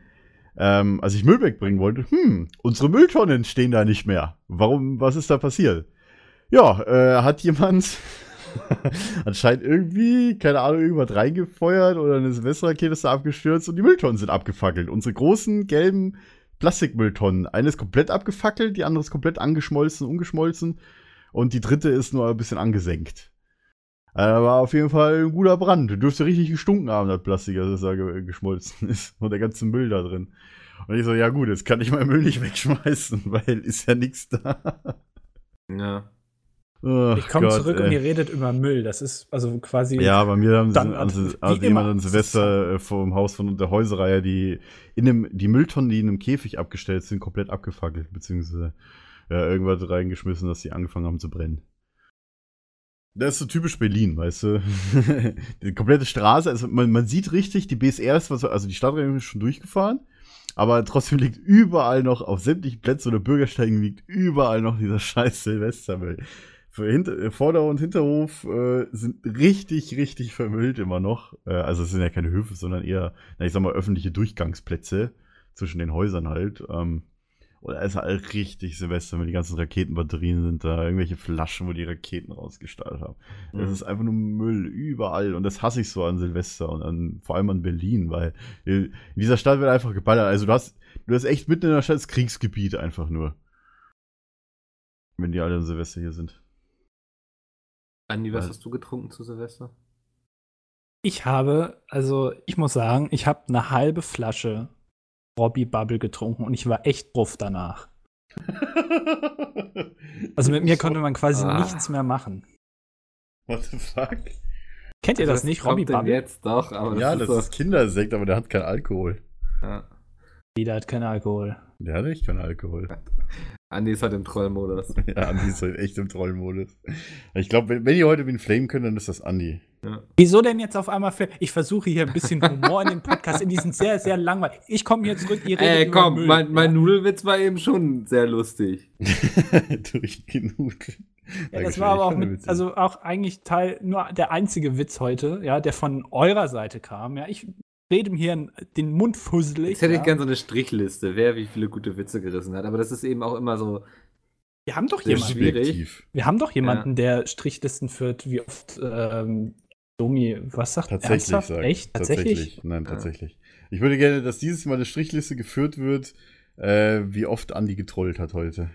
ähm, als ich Müll wegbringen wollte, hm, unsere Mülltonnen stehen da nicht mehr. Warum, was ist da passiert? Ja, äh, hat jemand anscheinend irgendwie, keine Ahnung, irgendwas reingefeuert oder eine Silvesterrakete ist da abgestürzt und die Mülltonnen sind abgefackelt. Unsere großen gelben Plastikmülltonnen. Eine ist komplett abgefackelt, die andere ist komplett angeschmolzen, ungeschmolzen und die dritte ist nur ein bisschen angesenkt. Äh, war auf jeden Fall ein guter Brand. Dürfte richtig gestunken haben, das Plastik, als es da ge geschmolzen ist. Und der ganze Müll da drin. Und ich so, ja gut, jetzt kann ich meinen Müll nicht wegschmeißen, weil ist ja nichts da. Ja. Ach Ich komme zurück und ey. ihr redet über Müll. Das ist also quasi. Ja, bei mir haben sie Dann- also, also jemand an Silvester äh, vor dem Haus von der Häuserreihe, die in einem, die Mülltonnen, die in einem Käfig abgestellt sind, komplett abgefackelt, beziehungsweise ja, irgendwas reingeschmissen, dass die angefangen haben zu brennen. Das ist so typisch Berlin, weißt du? die komplette Straße, also man, man sieht richtig, die BSR ist, also die Stadtreinigung ist schon durchgefahren, aber trotzdem liegt überall noch, auf sämtlichen Plätzen oder Bürgersteigen liegt überall noch dieser scheiß Silvestermüll. Hinter äh, Vorder- und Hinterhof äh, sind richtig, richtig vermüllt immer noch. Äh, also es sind ja keine Höfe, sondern eher, na, ich sag mal, öffentliche Durchgangsplätze zwischen den Häusern halt. Ähm, und da ist halt richtig Silvester, wenn die ganzen Raketenbatterien sind da, irgendwelche Flaschen, wo die Raketen rausgestartet haben. Das Mhm. ist einfach nur Müll überall und das hasse ich so an Silvester und an, vor allem an Berlin, weil in dieser Stadt wird einfach geballert. Also du hast, du hast echt mitten in der Stadt das Kriegsgebiet einfach nur. Wenn die alle an Silvester hier sind. Andi, was Weil- hast du getrunken zu Silvester? Ich habe, also ich muss sagen, ich habe eine halbe Flasche Robbie Bubble getrunken und ich war echt bruff danach. Also mit mir konnte man quasi Ah. nichts mehr machen. What the fuck? Kennt ihr das Was nicht, Robbie Bubble? jetzt doch, aber ja, das das ist ist Kindersekt, aber der hat keinen Alkohol. Ja. Jeder hat keinen Alkohol. Der hat echt keinen Alkohol. Andi ist halt im Trollmodus. Ja, Andi ist halt echt im Trollmodus. Ich glaube, wenn, wenn ihr heute wen flamen könnt, dann ist das Andi. Ja. Wieso denn jetzt auf einmal für. Ich versuche hier ein bisschen Humor in den Podcast, in diesen sehr, sehr langweilig. Ich komme hier zurück, ihr redet Ey, über komm, Müll. mein, mein ja. Nudelwitz war eben schon sehr lustig. Durch genug. Ja, das war aber auch mit, also auch eigentlich Teil, nur der einzige Witz heute, ja, der von eurer Seite kam. Ja, ich rede mir hier den Mund fusselig. Jetzt hätte ja. ich gerne so eine Strichliste, wer wie viele gute Witze gerissen hat. Aber das ist eben auch immer so. Wir haben doch jemanden. schwierig. Wir haben doch jemanden, der Strichlisten führt, wie oft ähm, Domi, was sagt Tatsächlich ernsthaft? sagen. Echt? Tatsächlich? Nein, Ja. tatsächlich. Ich würde gerne, dass dieses Mal eine Strichliste geführt wird, äh, wie oft Andi getrollt hat heute.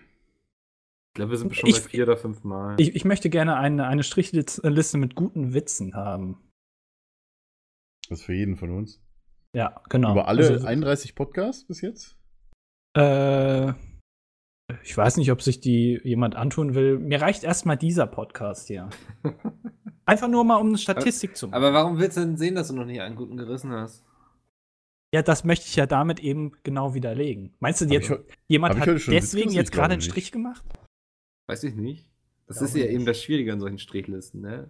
Ich glaube, wir sind schon Ich- bei vier oder fünf Mal. Ich, ich möchte gerne eine, eine Strichliste mit guten Witzen haben. Das ist für jeden von uns. Ja, genau. Über alle Also, 31 Podcasts bis jetzt? äh, ich weiß nicht, ob sich die jemand antun will. Mir reicht erstmal dieser Podcast hier. Einfach nur mal, um eine Statistik zu machen. Aber warum willst du denn sehen, dass du noch nie einen guten gerissen hast? Ja, das möchte ich ja damit eben genau widerlegen. Meinst du, jetzt, ich jemand hat deswegen jetzt gerade einen. Strich gemacht? Weiß ich nicht. Das Glaube ist ja nicht. eben das Schwierige an solchen Strichlisten, ne?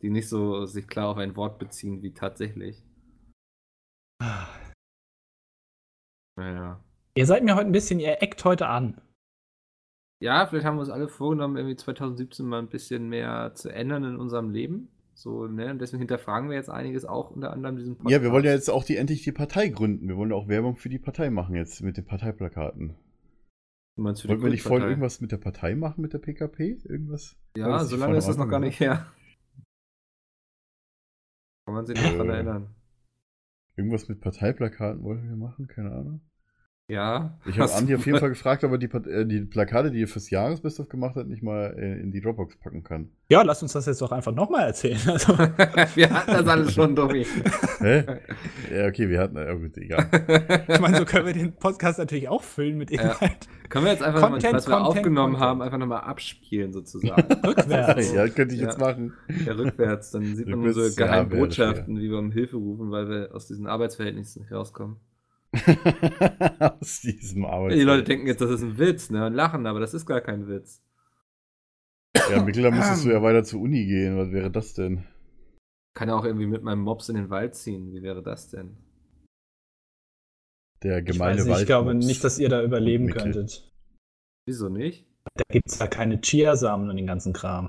Die nicht so sich klar auf ein Wort beziehen wie tatsächlich. Naja. Ihr seid mir heute ein bisschen, ihr eckt heute an. ja, vielleicht haben wir uns alle vorgenommen, irgendwie 2017 mal ein bisschen mehr zu ändern in unserem Leben. So, ne? Und deswegen hinterfragen wir jetzt einiges auch unter anderem diesen Podcast. Ja, wir wollen ja jetzt auch die endlich die Partei gründen. Wir wollen ja auch Werbung für die Partei machen jetzt mit den Parteiplakaten. Du meinst für die Wollten wir nicht vorhin irgendwas mit der Partei machen, mit der PKP? Irgendwas? Ja, das so lange ist das noch gar nicht her. Kann man sich nicht dran Äh. erinnern. Irgendwas mit Parteiplakaten wollten wir machen? Keine Ahnung. Ja. Ich habe Andi auf jeden Fall gefragt, ob er die, äh, die Plakate, die er fürs Jahresbest of gemacht hat, nicht mal äh, in die Dropbox packen kann. Ja, lass uns das jetzt doch einfach nochmal erzählen. Also, wir hatten das alles schon, Domi. Hä? ja, okay, wir hatten. Ja, gut, egal. ich meine, so können wir den Podcast natürlich auch füllen mit Ja. Inhalt. Können wir jetzt einfach nochmal, Content, was wir Content, aufgenommen Content. haben, einfach nochmal abspielen, sozusagen. Rückwärts. ja, könnte ich jetzt Ja. machen. ja, Rückwärts, rückwärts. Dann sieht man unsere ja, wäre geheimen Botschaften, wie wir um Hilfe rufen, weil wir aus diesen Arbeitsverhältnissen nicht rauskommen. Aus diesem Arbeit. Die Leute denken jetzt, das ist ein Witz, ne? Und lachen, aber das ist gar kein Witz. Ja, Mikkel, da müsstest du ja weiter zur Uni gehen. Was wäre das denn? Kann ja auch irgendwie mit meinem Mops in den Wald ziehen. Wie wäre das denn? Der gemeine nicht, ich glaube nicht, dass ihr da überleben Mikkel. könntet. Wieso nicht? Da gibt es ja keine Chiasamen und den ganzen Kram.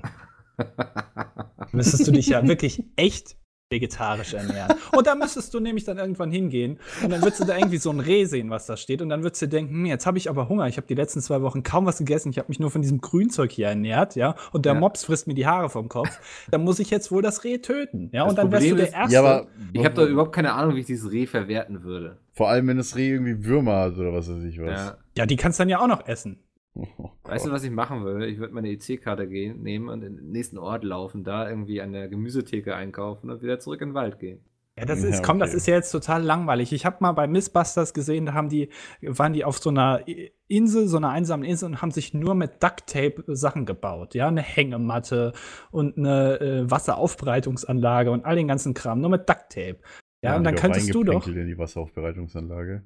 Müsstest du dich ja wirklich echt vegetarisch ernähren. Und da müsstest du nämlich dann irgendwann hingehen und dann würdest du da irgendwie so ein Reh sehen, was da steht und dann würdest du denken, hm, jetzt habe ich aber Hunger, ich habe die letzten zwei Wochen kaum was gegessen, ich habe mich nur von diesem Grünzeug hier ernährt, ja, und der Ja. Mops frisst mir die Haare vom Kopf, dann muss ich jetzt wohl das Reh töten, ja, Das und dann wärst du Problem der ist- Erste. Ja, aber Ich habe da überhaupt keine Ahnung, wie ich dieses Reh verwerten würde. vor allem, wenn das Reh irgendwie Würmer hat oder was weiß ich was. Ja. ja, die kannst du dann ja auch noch essen. Oh Weißt du, was ich machen würde? Ich würde meine EC-Karte gehen, nehmen und in den nächsten Ort laufen, da irgendwie an der Gemüsetheke einkaufen und wieder zurück in den Wald gehen. Ja, das Ja, ist, komm, das okay. ist ja jetzt total langweilig. Ich habe mal bei Missbusters gesehen, da haben die, waren die auf so einer Insel, so einer einsamen Insel und haben sich nur mit Ducktape Sachen gebaut. Ja, eine Hängematte und eine äh, Wasseraufbereitungsanlage und all den ganzen Kram, nur mit Ducktape. Ja, und haben dann könntest du doch, in die Wasseraufbereitungsanlage.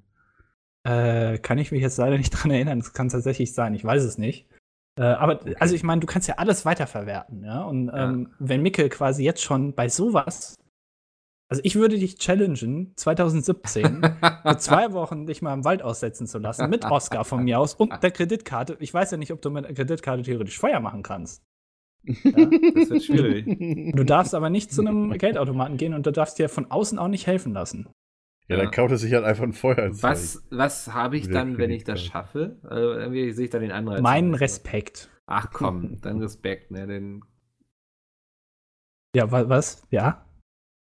Äh, kann ich mich jetzt leider nicht dran erinnern, das kann tatsächlich sein, ich weiß es nicht. Äh, aber, also ich meine, du kannst ja alles weiterverwerten, ja. Und ähm, wenn Mickel quasi jetzt schon bei sowas, also ich würde dich challengen, 2017 für zwei Wochen dich mal im Wald aussetzen zu lassen, mit Oscar von mir aus und der Kreditkarte. Ich weiß ja nicht, ob du mit der Kreditkarte theoretisch Feuer machen kannst. Das wird schwierig. Du darfst aber nicht zu einem Geldautomaten gehen und du darfst dir von außen auch nicht helfen lassen. Ja, dann Ja. kaut er sich halt einfach ein Feuer ins Was, was habe ich dann, wenn ich das schaffe? Also irgendwie sehe ich da den Anreiz. Meinen nicht. Respekt. Ach komm, dann Respekt, ne? Den, Ja, wa was? Ja?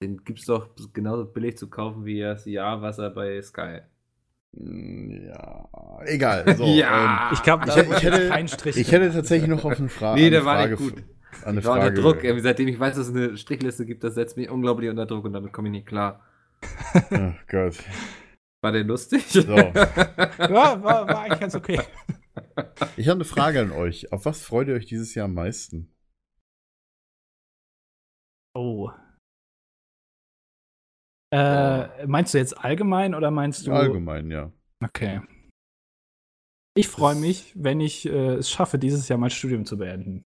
den gibt's doch genauso billig zu kaufen wie das Jahrwasser bei Sky. Mm, Ja, egal. So, Ja. ähm, Ich glaube, Ich da hätte- wurde ich hätte- kein Strich. ich hätte tatsächlich noch auf eine, Fra Nee, der war Frage. nicht gut. Eine Ich war Frage. unter Druck. Seitdem ich weiß, dass es eine Strichliste gibt, das setzt mich unglaublich unter Druck und damit komme ich nicht klar. Oh Gott. War der lustig? So. ja, war, war eigentlich ganz okay. Ich habe eine Frage an euch. Auf was freut ihr euch dieses Jahr am meisten? Oh. Äh, meinst du jetzt allgemein oder meinst du Allgemein, ja. Okay. Ich freue mich, wenn ich äh, es schaffe, dieses Jahr mein Studium zu beenden.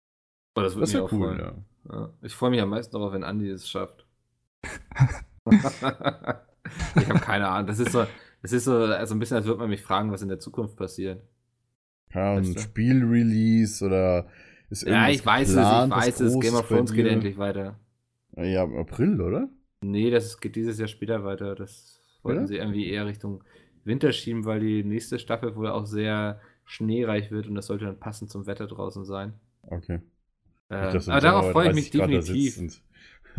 Oh, das würde Das auch cool, freuen. ja. Ja. Ich freue mich am meisten darauf, wenn Andi es schafft. ich habe keine Ahnung. Das ist so, das ist so also ein bisschen, als würde man mich fragen, was in der Zukunft passiert. Ahnung, Weißt ein du? Spielrelease oder ist Ja, ich weiß geplant, es, ich weiß es. Game of Thrones geht endlich weiter. Ja, im April, oder? Nee, das geht dieses Jahr später weiter. Das wollten Ja? sie irgendwie eher Richtung Winter schieben, weil die nächste Staffel wohl auch sehr schneereich wird und das sollte dann passend zum Wetter draußen sein. Okay. Äh, aber darauf Sommer freue ich 30 mich definitiv.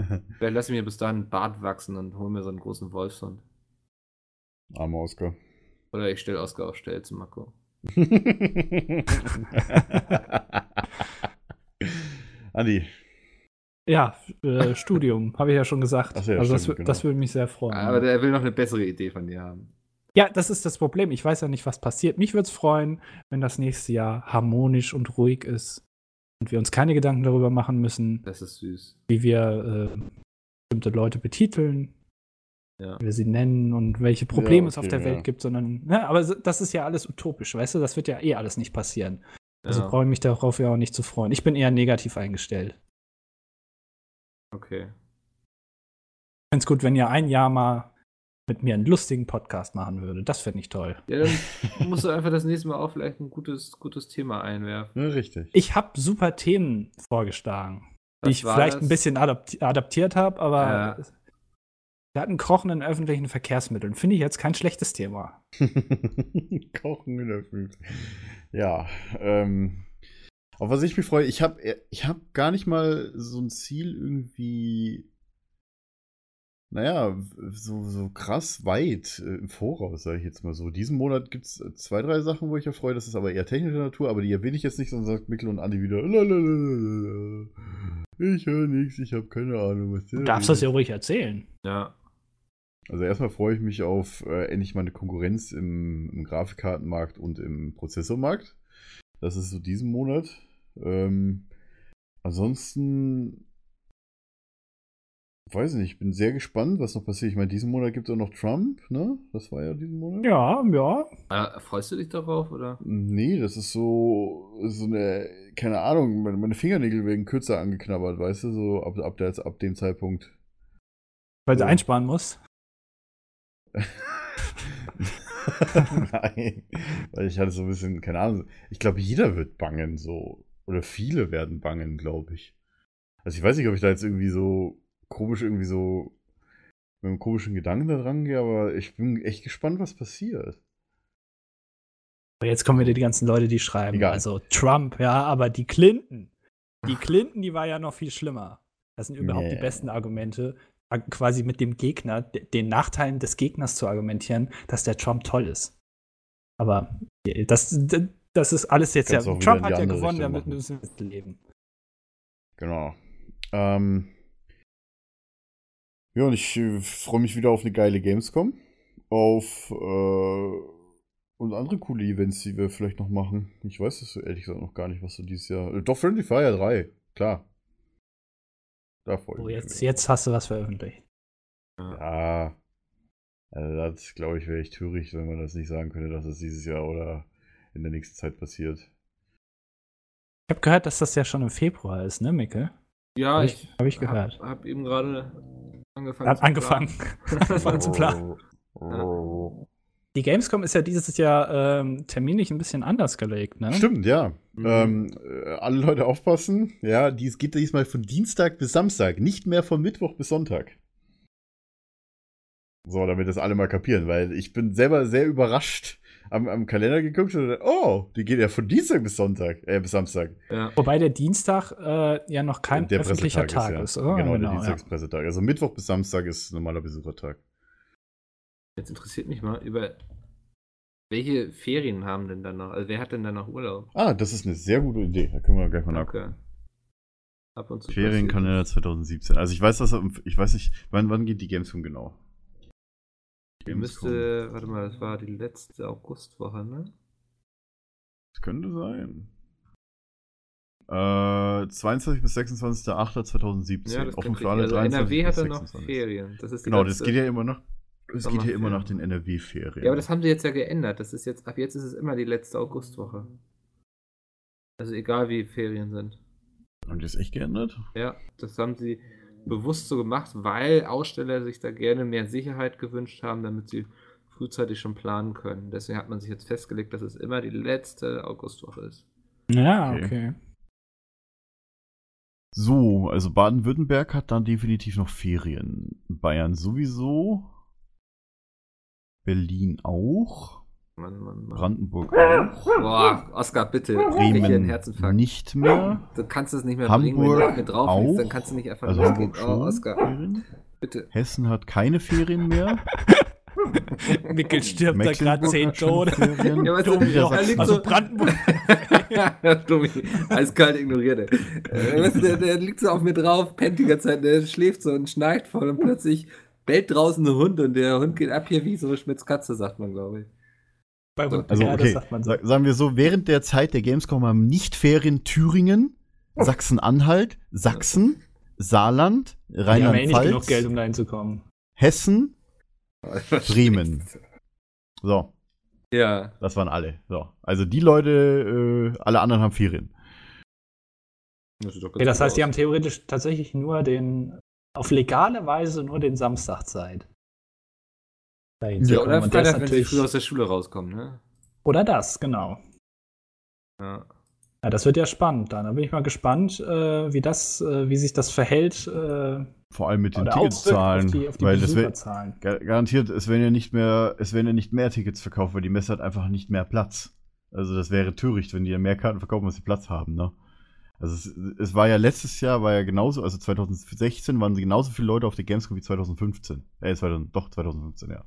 Vielleicht lasse ich mir bis dahin einen Bart wachsen und hole mir so einen großen Wolfshund. und- Armer Oscar. Oder ich stelle Oscar auf Stelzen, Marco. Andi, Ja, äh, Studium, habe ich ja schon gesagt. Ja, also das, stimmt, das genau. würde mich sehr freuen. Aber der will noch eine bessere Idee von dir haben. ja, das ist das Problem. Ich weiß ja nicht, was passiert. Mich würde es freuen, wenn das nächste Jahr harmonisch und ruhig ist und wir uns keine Gedanken darüber machen müssen, Das ist süß. wie wir äh, bestimmte Leute betiteln, Ja. wie wir sie nennen und welche Probleme es auf okay, der Welt ja. gibt, sondern, ne, aber das ist ja alles utopisch, weißt du? Das wird ja eh alles nicht passieren. Also ja. brauche ich mich darauf ja auch nicht zu freuen. Ich bin eher negativ eingestellt. Okay. Ich finde es gut, wenn ihr ein Jahr mal mit mir einen lustigen Podcast machen würde. Das fände ich toll. Ja, dann musst du einfach das nächste Mal auch vielleicht ein gutes, gutes Thema einwerfen. Ja, richtig. Ich habe super Themen vorgeschlagen, die Was ich war vielleicht das? ein bisschen adapti adaptiert habe, aber Ja. wir hatten Kochen in öffentlichen Verkehrsmitteln. Finde ich jetzt kein schlechtes Thema. Kochen in Früh. Ja, ähm, auf was ich mich freue, ich habe ich hab gar nicht mal so ein Ziel irgendwie, naja, so, so krass weit äh, im Voraus, sage ich jetzt mal so. Diesen Monat gibt es zwei, drei Sachen, wo ich ja freue, das ist aber eher technischer Natur, aber die erwähne ich jetzt nicht, sondern sagt Mikkel und Andi wieder, "Lalalala, ich höre nichts, ich habe keine Ahnung, was der Du darfst das ja ruhig erzählen. Ja. Also erstmal freue ich mich auf äh, endlich mal eine Konkurrenz im, im Grafikkartenmarkt und im Prozessormarkt. Das ist so diesen Monat. Ähm, ansonsten weiß ich nicht, ich bin sehr gespannt, was noch passiert. Ich meine, diesen Monat gibt es auch noch Trump, ne? Das war ja diesen Monat. Ja, ja. Äh, freust du dich darauf, oder? Nee, das ist so, so eine, keine Ahnung, meine, meine Fingernägel werden kürzer angeknabbert, weißt du, so ab, ab, der, ab dem Zeitpunkt. Weil du So. einsparen musst. Nein, weil ich hatte so ein bisschen, keine Ahnung, ich glaube, jeder wird bangen, so. Oder viele werden bangen, glaube ich. Also ich weiß nicht, ob ich da jetzt irgendwie so komisch, irgendwie so mit einem komischen Gedanken da dran gehe, aber ich bin echt gespannt, was passiert. Aber jetzt kommen wieder die ganzen Leute, die schreiben. Egal. Also Trump, ja, aber die Clinton. Die Clinton, die war ja noch viel schlimmer. Das sind überhaupt die Nee. besten Argumente, äh, quasi mit dem Gegner, de- den Nachteilen des Gegners zu argumentieren, dass der Trump toll ist. Aber äh, das, das ist alles jetzt Kannst ja. Trump die hat ja gewonnen, Richtung damit machen. müssen wir leben. Genau. Ähm, ja, und ich äh, freue mich wieder auf eine geile Gamescom. Auf äh, und andere coole Events, die wir vielleicht noch machen. Ich weiß es so ehrlich gesagt noch gar nicht, was so dieses Jahr. Äh, doch, Friendly Fire 3, klar. Da freue ich mich. jetzt, wieder. jetzt hast du was veröffentlicht. Ja. Also das glaube ich wäre echt töricht, wenn man das nicht sagen könnte, dass es dieses Jahr oder in der nächsten Zeit passiert. Ich habe gehört, dass das ja schon im Februar ist, ne, Micke? Ja, Hab ich, ich- hab ich gehört. Hab, hab eben gerade angefangen. Hat zu angefangen. angefangen zu planen. Die Gamescom ist ja dieses Jahr ähm, terminlich ein bisschen anders gelegt, ne? Stimmt, ja. Mhm. Ähm, äh, alle Leute aufpassen. Ja, dies geht diesmal von Dienstag bis Samstag, nicht mehr von Mittwoch bis Sonntag. So, damit das alle mal kapieren, weil ich bin selber sehr überrascht am, am Kalender geguckt und dachte, oh, die geht ja von Dienstag bis Sonntag, äh, bis Samstag. Ja. Wobei der Dienstag äh, ja noch kein Der öffentlicher Pressetag Tag ist, ist, ja. oder? Genau, der ja. Dienstagspressetag. Also Mittwoch bis Samstag ist normaler Besuchertag. Jetzt interessiert mich mal über welche Ferien haben denn dann noch? Also wer hat denn dann noch Urlaub? Ah, das ist eine sehr gute Idee. Da können wir gleich mal nach. Okay. Ab und zu. Ferien passiert kann ja 2017. Also ich weiß, dass ich weiß nicht, wann, wann geht die Gamescom genau? Die müsste, warte mal, das war die letzte Augustwoche, ne? Das könnte sein. Äh, 22 bis 26.08.2017. Ja, Offen für alle. Also 23 NRW hat dann noch 26. Ferien. Das Genau, das geht ja immer noch. Es geht ja immer nach den NRW-Ferien. Ja, aber das haben sie jetzt ja geändert. Das ist jetzt, ab jetzt ist es immer die letzte Augustwoche. Also egal wie Ferien sind. Haben die das echt geändert? Ja, das haben sie bewusst so gemacht, weil Aussteller sich da gerne mehr Sicherheit gewünscht haben, damit sie frühzeitig schon planen können. Deswegen hat man sich jetzt festgelegt, dass es immer die letzte Augustwoche ist. Ja, Okay. okay. So, also Baden-Württemberg hat dann definitiv noch Ferien. Bayern sowieso. Berlin auch. Mann, Mann, Mann. Brandenburg auch. Boah, Oskar, bitte. einen Bremen Herzinfarkt. nicht mehr. Du kannst es nicht mehr Hamburg bringen, wenn du auf mir drauf liegst, auch. dann kannst du nicht einfach Also losgehen. Hamburg Oh. Oskar, Ferien. bitte. Hessen hat keine Ferien mehr. Mickel stirbt da gerade Mecklenburg zehn hat schon Tode. Ferien. Ja, weißt du, liegt also so- Brandenburg. Dummi, eiskalt ignoriert. Äh, weißt du, der, der liegt so auf mir drauf, pennt die ganze Zeit, der schläft so und schnarcht voll und plötzlich bellt draußen ein Hund und der Hund geht ab hier wie so Schmitz Katze, sagt man, glaube ich. Bei Hunden, Also, ja, das okay, sagt man so. sa- sagen wir so, während der Zeit der Gamescom haben nicht Ferien Thüringen, Sachsen-Anhalt, Sachsen, Saarland, Die haben ja eh nicht genug Rheinland-Pfalz, Geld, um da hinzukommen. Hessen, Bremen. So, Ja. das waren alle. So. Also die Leute, äh, alle anderen haben Ferien. Das, Okay, das heißt, die aus. haben theoretisch tatsächlich nur den, auf legale Weise nur den Samstag Zeit. Dahin Ja, zu kommen. oder Und Freitag, wenn sie natürlich- früh aus der Schule rauskommen, ne? Oder das, genau. Ja. Ja, das wird ja spannend dann. Da bin ich mal gespannt, äh, wie das, äh, wie sich das verhält. Äh, Vor allem mit den Tiketzahlen. auf die, auf die weil das. Gar- Garantiert, es werden ja nicht mehr, es werden ja nicht mehr Tickets verkauft, weil die Messe hat einfach nicht mehr Platz. Also das wäre töricht, wenn die ja mehr Karten verkaufen, als sie Platz haben, ne? Also es, es war ja letztes Jahr war ja genauso, also 2016 waren genauso viele Leute auf der Gamescom wie 2015. Äh, 2000, doch 2015, ja.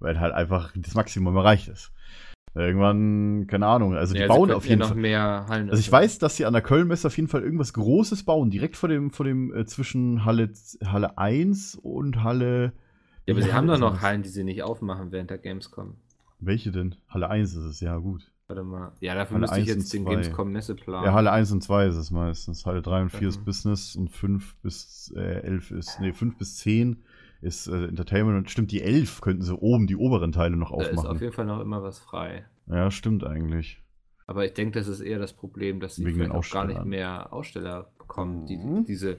Weil halt einfach das Maximum erreicht ist. Irgendwann, keine Ahnung, also die Ja, sie bauen auf jeden Fall. mehr Hallen. Also ich weiß, dass sie an der Kölnmesse auf jeden Fall irgendwas Großes bauen, direkt vor dem, vor dem, äh, zwischen Halle, Halle 1 und Halle. Ja, aber sie haben doch ist noch? Hallen, die sie nicht aufmachen während der Gamescom. Welche denn? Halle 1 ist es, ja gut. Warte mal. Ja, dafür Halle müsste ich 1 jetzt den und 2. Gamescom-Messeplan. Ja, Halle 1 und 2 ist es meistens. Halle 3 und 4 ist Mhm. Business und 5 bis äh, 11 ist, nee, 5 bis 10 ist äh, Entertainment und stimmt, die 11 könnten sie oben, die oberen Teile noch Da ist auf aufmachen. jeden Fall noch immer was frei. Ja, stimmt eigentlich. Aber ich denke, das ist eher das Problem, dass sie Wegen vielleicht auch gar nicht mehr Aussteller bekommen, die Mhm. diese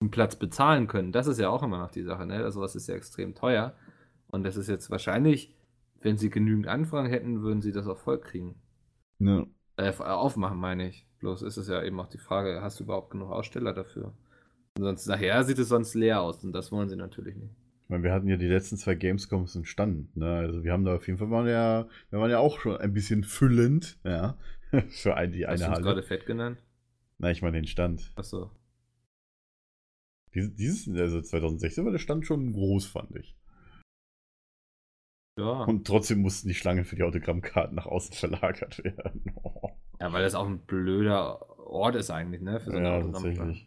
einen Platz bezahlen können. Das ist ja auch immer noch die Sache, ne? Also was ist ja extrem teuer. Und das ist jetzt wahrscheinlich, wenn sie genügend Anfragen hätten, würden sie das auch voll kriegen. Ja. Äh, aufmachen, meine ich. Bloß ist es ja eben auch die Frage, hast du überhaupt genug Aussteller dafür? Sonst nachher sieht es sonst leer aus und das wollen sie natürlich nicht. Ich meine, wir hatten ja die letzten zwei Gamescoms entstanden. Ne? Also wir haben da auf jeden Fall waren ja, wir waren ja auch schon ein bisschen füllend, ja, für ein, die Hast eine du uns gerade fett genannt? Na, ich meine den Stand. Achso. Dieses, dieses, also 2016 war der Stand schon groß, fand ich. Ja. Und trotzdem mussten die Schlangen für die Autogrammkarten nach außen verlagert werden. ja, weil das auch ein blöder Ort ist eigentlich, ne? Für so eine ja, Autogrammkarte.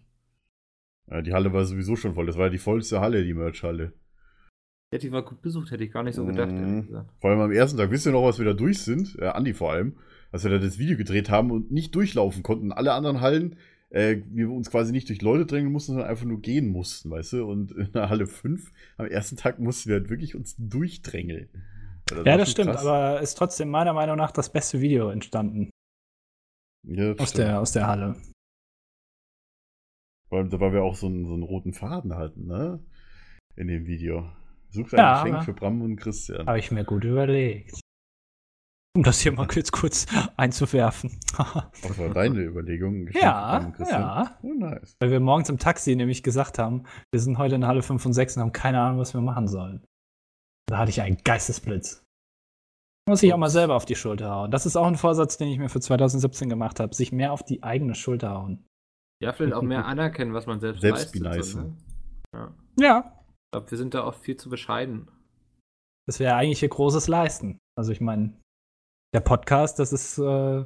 Ja, die Halle war sowieso schon voll. Das war ja die vollste Halle, die Merch-Halle. Ja, die war gut besucht, hätte ich gar nicht so gedacht, Mhm. Vor allem am ersten Tag, wisst ihr noch, was wir da durch sind? Äh, Andi vor allem, als wir da das Video gedreht haben und nicht durchlaufen konnten. Alle anderen Hallen, äh, wir uns quasi nicht durch Leute drängen mussten, sondern einfach nur gehen mussten, weißt du? Und in der Halle 5 am ersten Tag mussten wir halt wirklich uns durchdrängeln. Ja, war das stimmt, krass. aber ist trotzdem meiner Meinung nach das beste Video entstanden Ja, das aus stimmt. der, aus der Halle. Da weil wir auch so einen, so einen roten Faden hatten, ne? In dem Video. Sucht ein Ja, Geschenk für Bram und Christian. Habe ich mir gut überlegt. Um das hier mal kurz, kurz einzuwerfen. Was war deine Überlegung? Geschenk für Bram ja, und Christian? ja. Oh, nice. Weil wir morgens im Taxi nämlich gesagt haben, wir sind heute in Halle 5 und 6 und haben keine Ahnung, was wir machen sollen. Da hatte ich einen Geistesblitz. Muss ich auch mal selber auf die Schulter hauen. Das ist auch ein Vorsatz, den ich mir für 2017 gemacht habe, sich mehr auf die eigene Schulter hauen. Ja, vielleicht auch mehr anerkennen, was man selbst, Selbst leistet. So, ne? ja. Ja. Ich glaube, wir sind da oft viel zu bescheiden. Das wäre eigentlich hier großes Leisten. Also ich meine, der Podcast, das ist äh,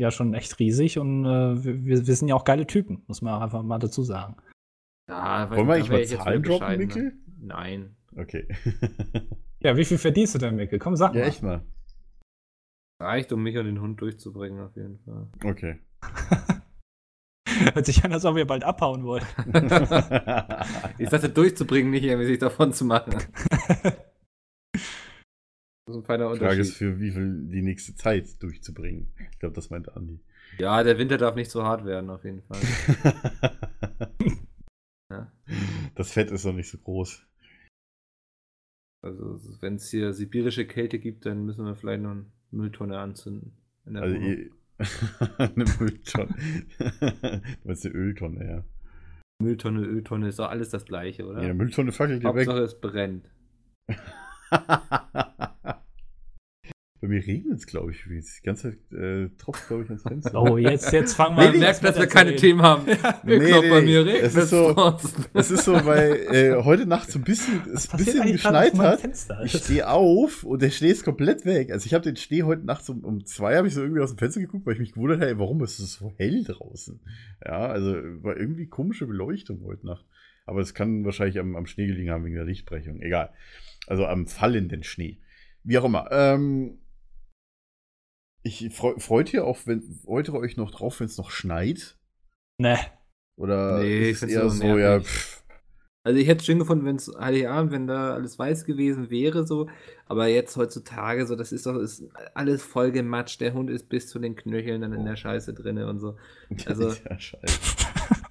ja schon echt riesig und äh, wir, wir sind ja auch geile Typen, muss man auch einfach mal dazu sagen. Ja, Wollen wir eigentlich mal Zahlen droppen, bescheidener. Mikkel? Nein. Okay. Ja, wie viel verdienst du denn, Mikkel? Komm, sag ja, mal. echt mal. Reicht, um mich und den Hund durchzubringen, auf jeden Fall. Okay. Hört sich an, als ob ihr bald abhauen wollt. Ich sagte, durchzubringen, nicht irgendwie sich davon zu machen. Das ist ein feiner Die Frage ist, Unterschied. für wie viel die nächste Zeit durchzubringen. Ich glaube, das meinte Andi. Ja, der Winter darf nicht so hart werden, auf jeden Fall. Ja. Das Fett ist noch nicht so groß. Also, wenn es hier sibirische Kälte gibt, dann müssen wir vielleicht noch eine Mülltonne anzünden. In der Also Wohnung. eine Mülltonne. du meinst eine Öltonne, ja. Mülltonne, Öltonne, ist doch alles das Gleiche, oder? Ja, Mülltonne fackelt ja weg. Hauptsache, es brennt. Bei mir regnet es, glaube ich. wie Die ganze Zeit äh, tropft, glaube ich, ans Fenster. Oh, jetzt, jetzt fangen wir merkt, an. dass wir keine Themen haben. Nee, Ich glaub, nee, bei mir regnet es ist es so-. Es ist so, weil äh, heute Nacht so ein bisschen, es ein bisschen geschneit hat. Ich stehe auf und der Schnee ist komplett weg. Also ich habe den Schnee heute Nacht so um zwei habe ich so irgendwie aus dem Fenster geguckt, weil ich mich gewundert habe, ey, warum ist es so hell draußen? Ja, also war irgendwie komische Beleuchtung heute Nacht. Aber es kann wahrscheinlich am, am Schnee gelegen haben wegen der Lichtbrechung. Egal. Also am fallenden Schnee. Wie auch immer. Ähm, ich freu, freut ihr auch, wenn freut ihr euch noch drauf, wenn es noch schneit? Ne. Oder Nee, ich ist find's eher so so, ja, nervig. pff, Also ich hätte es schön gefunden, wenn es Heiligabend, wenn da alles weiß gewesen wäre, so. Aber jetzt heutzutage, so, das ist doch ist alles voll gematscht. Der Hund ist bis zu den Knöcheln dann in der Scheiße drinne und so. Also- ja, scheiße.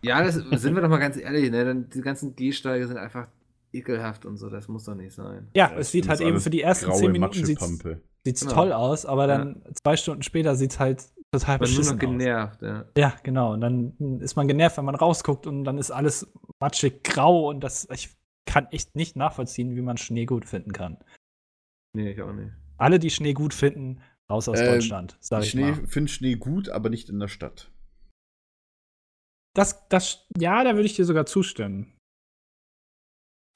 Ja, das sind wir doch mal ganz ehrlich, ne? Dann, die ganzen Gehsteige sind einfach ekelhaft und so, das muss doch nicht sein. Ja, Ja, es sieht halt eben für die ersten zehn Minuten sieht's, Sieht's Genau. toll aus, aber dann zwei Stunden später sieht's halt total nur beschissen noch aus. genervt, ja. Ja, genau. Und dann ist man genervt, wenn man rausguckt und dann ist alles matschig grau und das, ich kann echt nicht nachvollziehen, wie man Schnee gut finden kann. Nee, ich auch nicht. Alle, die Schnee gut finden, raus aus Ähm, Deutschland, sag ich Schnee, mal. finde Schnee gut, aber nicht in der Stadt. Das, das, ja, da würde ich dir sogar zustimmen.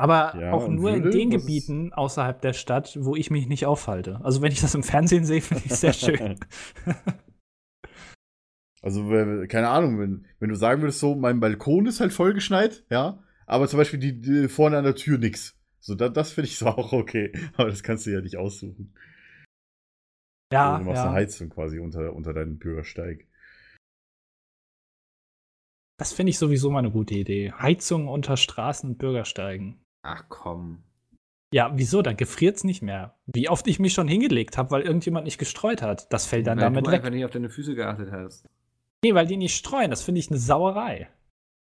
Aber Ja, auch nur in den Gebieten außerhalb der Stadt, wo ich mich nicht aufhalte. Also wenn ich das im Fernsehen sehe, finde ich es sehr schön. Also, keine Ahnung, wenn, wenn du sagen würdest, so, mein Balkon ist halt vollgeschneit, ja, aber zum Beispiel die, die vorne an der Tür nix. So, da, das finde ich so auch okay. Aber das kannst du ja nicht aussuchen. ja, Also, du machst eine ja. Heizung quasi unter, unter deinen Bürgersteig. Das finde ich sowieso mal eine gute Idee. Heizung unter Straßen und Bürgersteigen. Ach komm. Ja, wieso? Dann gefriert's nicht mehr. Wie oft ich mich schon hingelegt habe, weil irgendjemand nicht gestreut hat. Das fällt dann Weil damit du weg. einfach nicht auf deine Füße geachtet hast. Nee, weil die nicht streuen. Das finde ich eine Sauerei.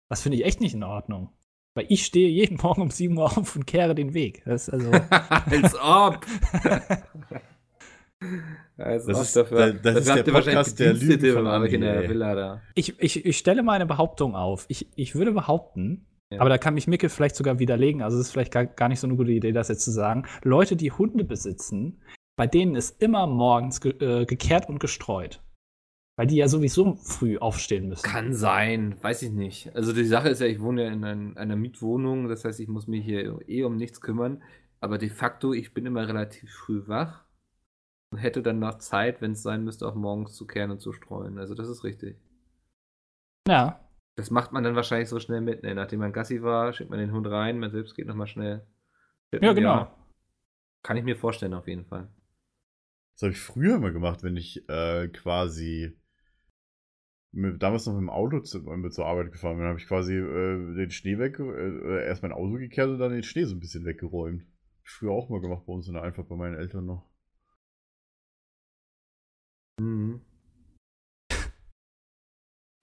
Das finde ich echt nicht in Ordnung. Weil ich stehe jeden Morgen um 7 Uhr auf und kehre den Weg. Das ist also. Als ob! Als Das ist- dafür. das ist dafür der Podcast der Lügen von euch in der. Villa da. ich, ich, ich stelle mal eine Behauptung auf. Ich, ich würde behaupten, Ja. aber da kann mich Micke vielleicht sogar widerlegen. Also, es ist vielleicht gar, gar nicht so eine gute Idee, das jetzt zu sagen. Leute, die Hunde besitzen, bei denen ist immer morgens ge äh, gekehrt und gestreut. Weil die ja sowieso früh aufstehen müssen. Kann sein, weiß ich nicht. Also die Sache ist ja, ich wohne ja in ein, einer Mietwohnung, das heißt, ich muss mich hier eh um nichts kümmern. Aber de facto, ich bin immer relativ früh wach und hätte dann noch Zeit, wenn es sein müsste, auch morgens zu kehren und zu streuen. Also das ist richtig. Ja. Das macht man dann wahrscheinlich so schnell mit. Ne? Nachdem man Gassi war, schickt man den Hund rein, man selbst geht nochmal schnell. Ja, genau. Kann ich mir vorstellen, auf jeden Fall. Das habe ich früher immer gemacht, wenn ich äh, quasi mit, damals noch mit dem Auto zu, mit zur Arbeit gefahren bin. Dann habe ich quasi äh, den Schnee weg, äh, erst mein Auto gekehrt und dann den Schnee so ein bisschen weggeräumt. Hab ich früher auch mal gemacht bei uns in der Einfahrt bei meinen Eltern noch. Mhm.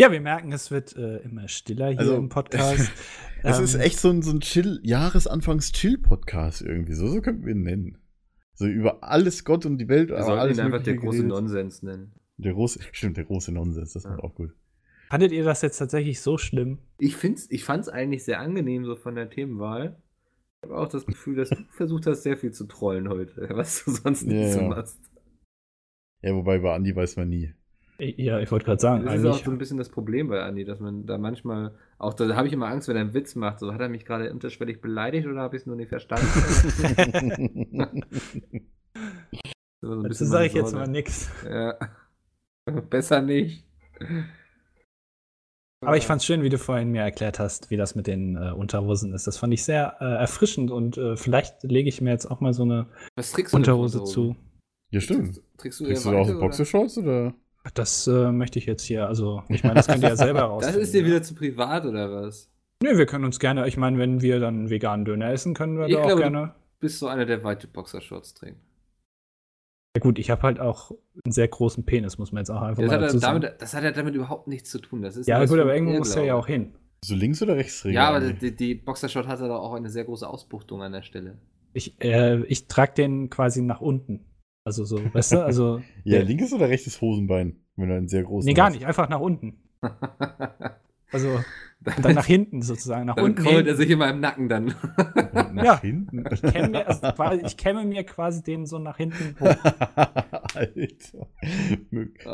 Ja, wir merken, es wird äh, immer stiller hier Also, im Podcast. Es ist Ähm, echt so ein, so ein Chill, Jahresanfangs-Chill-Podcast irgendwie. So, so könnten wir ihn nennen. So über alles Gott und die Welt. Wir aber sollten alles ihn einfach der große geredet. Nonsens nennen. Der große, stimmt, der große Nonsens, das Ja. war auch gut. Fandet ihr das jetzt tatsächlich so schlimm? Ich, find's, ich fand es eigentlich sehr angenehm so von der Themenwahl. Ich habe auch das Gefühl, dass du versucht hast, sehr viel zu trollen heute, was du sonst nicht Ja, so ja. machst. Ja, wobei bei Andi weiß man nie. Ja, ich wollte gerade sagen, Das ist auch so ein bisschen das Problem bei Andi, dass man da manchmal, auch da habe ich immer Angst, wenn er einen Witz macht, so hat er mich gerade unterschwellig beleidigt oder habe ich es nur nicht verstanden? So ein Dazu bisschen sage ich jetzt mal nix. Ja. Besser nicht. Aber ich fand's schön, wie du vorhin mir erklärt hast, wie das mit den äh, Unterhosen ist. Das fand ich sehr äh, erfrischend und äh, vielleicht lege ich mir jetzt auch mal so eine trägst Unterhose zu. ja, stimmt. Trägst du, Kriegst du auch Boxershorts oder? Das äh, möchte ich jetzt hier, also ich meine, das könnt ihr ja selber raus. Das ist dir wieder zu privat oder was? Nö, wir können uns gerne, ich meine, wenn wir dann veganen Döner essen, können wir Ich da auch glaube, gerne. Bist du einer, der weite Boxershorts trägt? Ja gut, ich habe halt auch einen sehr großen Penis, muss man jetzt auch einfach Das mal hat, dazu ja sagen. damit, das hat ja damit überhaupt nichts zu tun. Das ist ja gut, aber irgendwo muss er ja auch hin. So links oder rechts Ja, aber die, die Boxershort hatte doch auch eine sehr große Ausbuchtung an der Stelle. Ich, äh, ich trage den quasi nach unten. Also so, weißt du, also. Ja, der- linkes oder rechtes Hosenbein, wenn du einen sehr großen Nee, gar hast. nicht, einfach nach unten. Also dann dann nach hinten sozusagen, nach dann unten. hin. er sich immer im Nacken dann. Nach Ja. hinten. Ich kämme mir, also quasi, ich kämme mir quasi den so nach hinten hoch. Alter.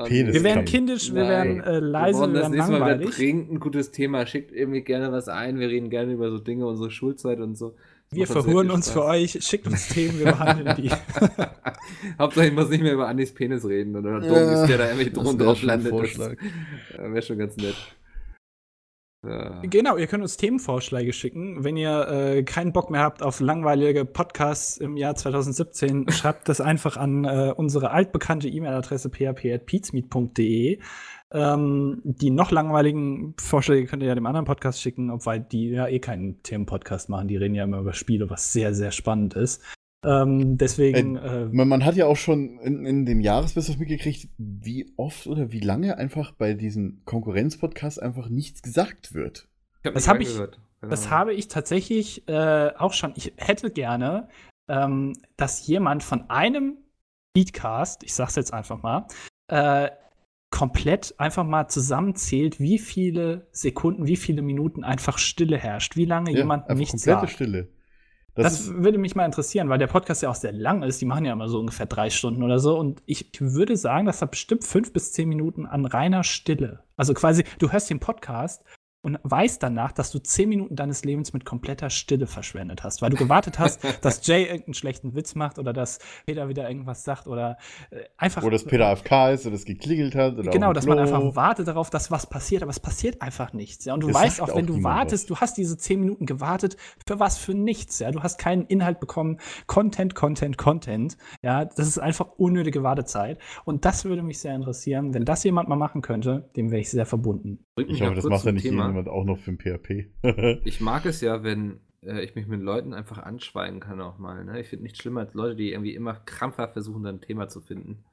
Penis. Wir werden kindisch, wir Nein. werden äh, leise, wir wollen wir das werden Mal wieder langweilig. dringend ein gutes Thema. Schickt irgendwie gerne was ein. Wir reden gerne über so Dinge, unsere Schulzeit und so. Wir verhuren uns für euch, schickt uns Themen, wir behandeln die. Hauptsache, ich muss nicht mehr über Andys Penis reden oder Ja, Domis, der da Drohnen wär drauf landet. Wäre schon ganz nett. Ja. Genau, ihr könnt uns Themenvorschläge schicken. Wenn ihr äh, keinen Bock mehr habt auf langweilige Podcasts im Jahr 2017, schreibt das einfach an äh, unsere altbekannte E-Mail-Adresse php.peatsmeet.de. Ähm, die noch langweiligen Vorschläge könnt ihr ja dem anderen Podcast schicken, obwohl die ja eh keinen Themenpodcast machen. Die reden ja immer über Spiele, was sehr, sehr spannend ist. Ähm, deswegen, äh, Man, man hat ja auch schon in, in dem Jahresbusiness mitgekriegt, wie oft oder wie lange einfach bei diesen Konkurrenzpodcasts einfach nichts gesagt wird. Hab Das mich hab ich-. Keine Das habe ich tatsächlich äh, auch schon. Ich hätte gerne, ähm, dass jemand von einem Beatcast, ich sag's jetzt einfach mal, äh, komplett einfach mal zusammenzählt, wie viele Sekunden, wie viele Minuten einfach Stille herrscht, wie lange jemand einfach nichts komplette sagt. Stille. Das, Das, würde mich mal interessieren, weil der Podcast ja auch sehr lang ist. Die machen ja immer so ungefähr drei Stunden oder so. Und ich würde sagen, das hat bestimmt fünf bis zehn Minuten an reiner Stille. Also quasi, du hörst den Podcast und weißt danach, dass du zehn Minuten deines Lebens mit kompletter Stille verschwendet hast, weil du gewartet hast, dass Jay irgendeinen schlechten Witz macht oder dass Peter wieder irgendwas sagt oder äh, einfach. wo das Peter AFK ist und es geklingelt hat. Oder Genau, dass man einfach wartet darauf, dass was passiert, aber es passiert einfach nichts. Ja, und du Es weißt auch, wenn auch du wartest, was. du hast diese zehn Minuten gewartet für was für nichts. Ja, du hast keinen Inhalt bekommen, Content, Content, Content. Ja, das ist einfach unnötige Wartezeit. Und das würde mich sehr interessieren, wenn das jemand mal machen könnte, dem wäre ich sehr verbunden. Bringt mich Ich hoffe, das macht ja nicht Thema. jemand auch noch für ein PHP. Ich mag es ja, wenn äh, ich mich mit Leuten einfach anschweigen kann auch mal. Ne? Ich finde nichts schlimmer als Leute, die irgendwie immer krampfhaft versuchen, dann ein Thema zu finden.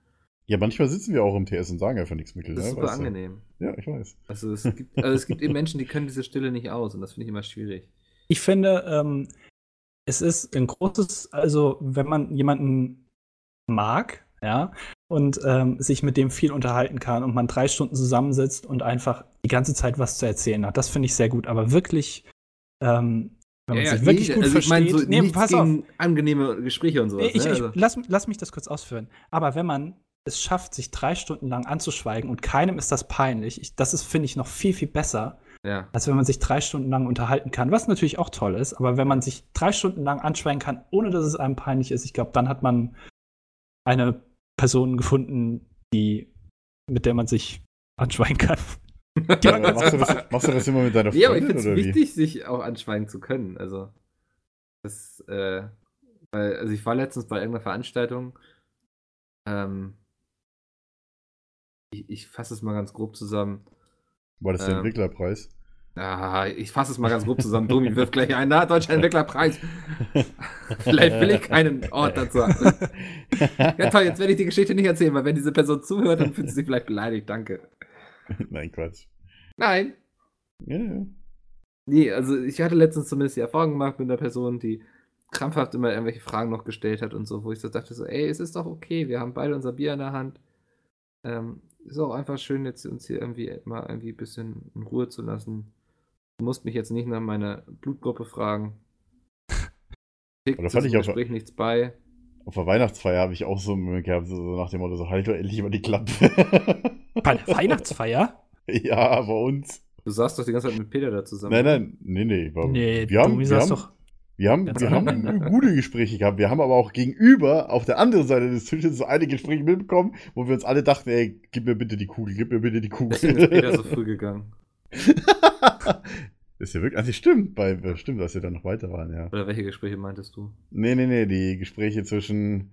ja, manchmal sitzen wir auch im TS und sagen einfach nichts, Mikkel. Das ist ja, super weißt du. angenehm. Ja, ich weiß. Also es gibt, also es gibt eben Menschen, die können diese Stille nicht aus und das finde ich immer schwierig. Ich finde, ähm, es ist ein großes, also wenn man jemanden mag, ja, und ähm, sich mit dem viel unterhalten kann und man drei Stunden zusammensitzt und einfach die ganze Zeit was zu erzählen hat, das finde ich sehr gut. Aber wirklich, ähm, wenn man sich wirklich nee, gut also ich versteht, meine, so nee, pass auf, angenehme Gespräche und sowas. Ich, ne? ich, also, lass, lass mich das kurz ausführen. Aber wenn man es schafft, sich drei Stunden lang anzuschweigen und keinem ist das peinlich, ich, das ist, finde ich, noch viel, viel besser, ja. als wenn man sich drei Stunden lang unterhalten kann, was natürlich auch toll ist, aber wenn man sich drei Stunden lang anschweigen kann, ohne dass es einem peinlich ist, ich glaube, dann hat man eine Person gefunden, die, mit der man sich anschweigen kann. Ja, machst, du das, machst du das immer mit deiner Nee, aber ich Freundin finde es wie? wichtig, sich auch anschweigen zu können. Also, das, äh, weil, also ich war letztens bei irgendeiner Veranstaltung. Ähm, ich, ich fasse es mal ganz grob zusammen. War das der Ähm, Entwicklerpreis? Ah, ich fasse es mal ganz grob zusammen. Domi wirft gleich ein, na, Deutscher Entwicklerpreis. Vielleicht will ich keinen Ort dazu haben. Ja, toll, jetzt werde ich die Geschichte nicht erzählen, weil wenn diese Person zuhört, dann fühlt sie sich vielleicht beleidigt. Danke. Nein, Quatsch. Nein, Ja, ja. Nee, also ich hatte letztens zumindest die Erfahrung gemacht mit einer Person, die krampfhaft immer irgendwelche Fragen noch gestellt hat und so, wo ich so dachte, so, ey, es ist doch okay, wir haben beide unser Bier in der Hand. Ähm, ist auch einfach schön, jetzt uns hier irgendwie mal irgendwie ein bisschen in Ruhe zu lassen. Du musst mich jetzt nicht nach meiner Blutgruppe fragen. Oder fand ich auch- Gespräch nichts bei. Auf der Weihnachtsfeier habe ich auch so einen Moment gehabt, so nach dem Motto, so halt doch endlich mal die Klappe. Bei der Weihnachtsfeier? ja, bei uns. Du saßt doch die ganze Zeit mit Peter da zusammen. Nein, nein, nee, nee. War, Nee, wir haben, wir haben, doch. wir haben, wir haben gute Gespräche gehabt. Wir haben aber auch gegenüber auf der anderen Seite des Tisches so einige Gespräche mitbekommen, wo wir uns alle dachten, ey, gib mir bitte die Kugel, gib mir bitte die Kugel. Deswegen ist Peter so früh gegangen. Ist ja wirklich, also stimmt, bei, stimmt, dass wir dann noch weiter waren, ja. Oder welche Gespräche meintest du? Nee, nee, nee, die Gespräche zwischen,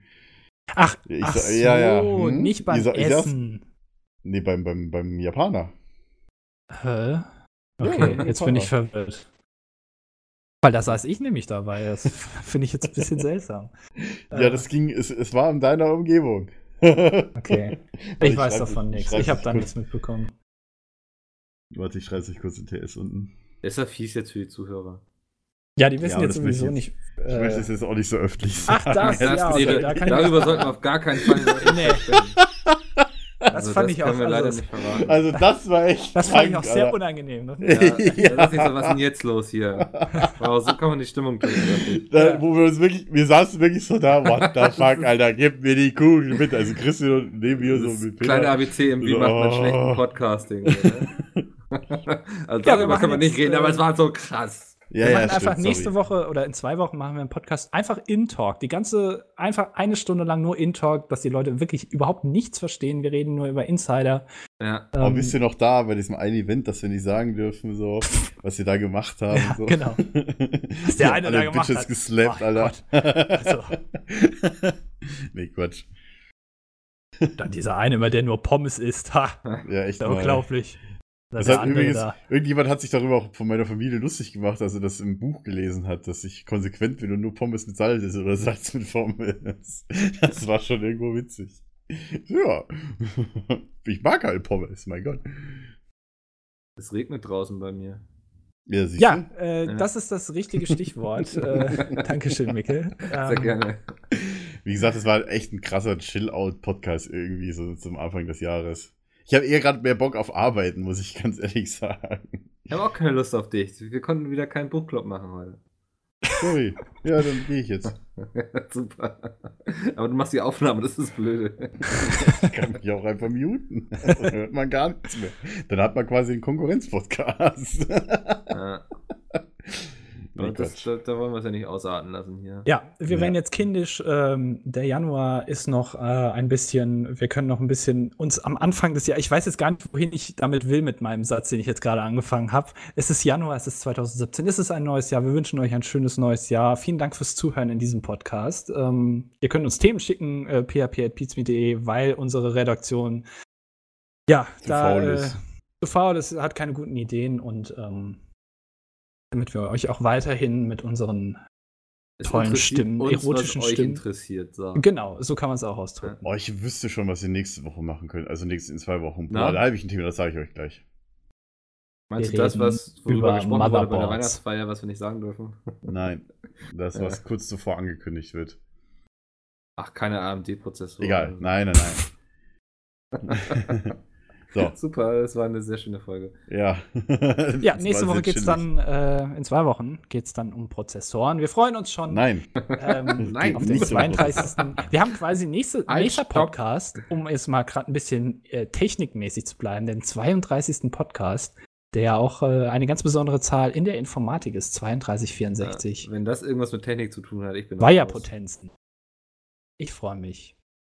Ach, Ich ach so, ja, ja, hm? nicht beim Ich sa- ich Essen. nee, beim, beim, beim Japaner. Hä? Okay, Ja, jetzt bin ich verwirrt. Weil da saß ich nämlich dabei. Das finde ich jetzt ein bisschen seltsam. Ja, Äh, das ging, es, es war in deiner Umgebung. Okay. Ich Ich weiß davon ich nichts. Ich habe das da nichts mitbekommen. Warte, ich schreibe euch kurz in TS unten. Ist ja fies jetzt für die Zuhörer. Ja, die wissen aber jetzt das ich sowieso nicht. Ich äh, möchte es jetzt auch nicht so öffentlich Ach, sagen. das, ja, okay, da, ich- darüber sollten wir auf gar keinen Fall. Nee. das das fand ich auch. wir leider Also, nicht verraten. Also das war echt das fand ich krank, auch sehr Alter. unangenehm. ja, Das ist nicht so, was ist denn jetzt los hier? Wow, so kann man die Stimmung drücken. Da, wo wir uns wirklich, wir saßen wirklich so da, what the fuck, Alter, gib mir die Kugel mit. Also Christian und neben mir so Das mit kleine ABC im Wie So, macht man oh. schlechten Podcasting. ne? also Ja, darüber kann man nicht reden, äh, aber es war so krass. Ja, wir ja, machen stimmt, einfach nächste sorry. Woche oder in zwei Wochen machen wir einen Podcast einfach in Talk. Die ganze, einfach eine Stunde lang nur in Talk, dass die Leute wirklich überhaupt nichts verstehen. Wir reden nur über Insider. Ja. Aber Ähm, bist du noch da bei diesem einen Event, das wir nicht sagen dürfen, so, was wir da gemacht haben? Ja, so. genau. Was der eine da gemacht Bitches hat. geslappt, Oh Alter. Also. nee, Quatsch. Dann dieser eine immer, der nur Pommes isst. Ha, Ja, echt unglaublich. Das hat übrigens, da. irgendjemand hat sich darüber auch von meiner Familie lustig gemacht, als er das im Buch gelesen hat, dass ich konsequent bin und nur Pommes mit Salz ist oder Salz mit Pommes. Das war schon irgendwo witzig. Ja. Ich mag halt Pommes, mein Gott. Es regnet draußen bei mir. Ja, Ja, äh, Ja. das ist das richtige Stichwort. äh, Dankeschön, Mikkel. Sehr Ähm, gerne. Wie gesagt, es war echt ein krasser Chill-Out-Podcast irgendwie so zum Anfang des Jahres. Ich habe eher gerade mehr Bock auf Arbeiten, muss ich ganz ehrlich sagen. Ich habe auch keine Lust auf dich. Wir konnten wieder keinen Buchclub machen heute. Sorry. Ja, dann gehe ich jetzt. Super. Aber du machst die Aufnahme, das ist blöde. Ich kann mich auch einfach muten. Dann hört man gar nichts mehr. Dann hat man quasi einen Konkurrenz-Podcast. Ja. Nee, das, da, da wollen wir es ja nicht ausarten lassen hier. Ja, wir Ja. werden jetzt kindisch. Ähm, der Januar ist noch äh, ein bisschen, wir können noch ein bisschen uns am Anfang des Jahres, ich weiß jetzt gar nicht, wohin ich damit will mit meinem Satz, den ich jetzt gerade angefangen habe. Es ist Januar, es ist 2017, es ist ein neues Jahr. Wir wünschen euch ein schönes neues Jahr. Vielen Dank fürs Zuhören in diesem Podcast. Ähm, ihr könnt uns Themen schicken, äh, php.pizme.de, weil unsere Redaktion ja, Zu da faul äh, ist. zu faul ist, hat keine guten Ideen und ähm, damit wir euch auch weiterhin mit unseren Es tollen Stimmen, uns, erotischen was euch Stimmen. interessiert. So. Genau, so kann man es auch ausdrücken. Oh, ich wüsste schon, was wir nächste Woche machen können. Also nächste, in zwei Wochen. Na? Boah, da habe ich ein Thema, das sage ich euch gleich. Meinst Wir du das, was worüber über gesprochen wurde bei der. Weihnachtsfeier, was wir nicht sagen dürfen? Nein. Das, was kurz zuvor angekündigt wird. Ach, keine AMD-Prozessor. Egal. Nein, nein, nein. so, Super, das war eine sehr schöne Folge. ja. Ja, nächste war Woche geht es dann, äh, in zwei Wochen geht es dann um Prozessoren. Wir freuen uns schon Nein. ähm, Nein, auf den nächste Woche. 32. Wir haben quasi nächste, nächster stopp. Podcast, um jetzt mal gerade ein bisschen äh, technikmäßig zu bleiben, den 32. Podcast, der auch äh, eine ganz besondere Zahl in der Informatik ist, 3264. Ja, wenn das irgendwas mit Technik zu tun hat, ich bin Weiherpotenzen. Ich freue mich.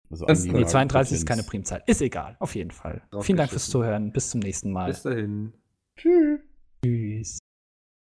Also Das- war 32 ist keine Primzahl. Ist egal, auf jeden Fall. Vielen Dank fürs. Zuhören. Bis zum nächsten Mal. Bis dahin. Tschüss.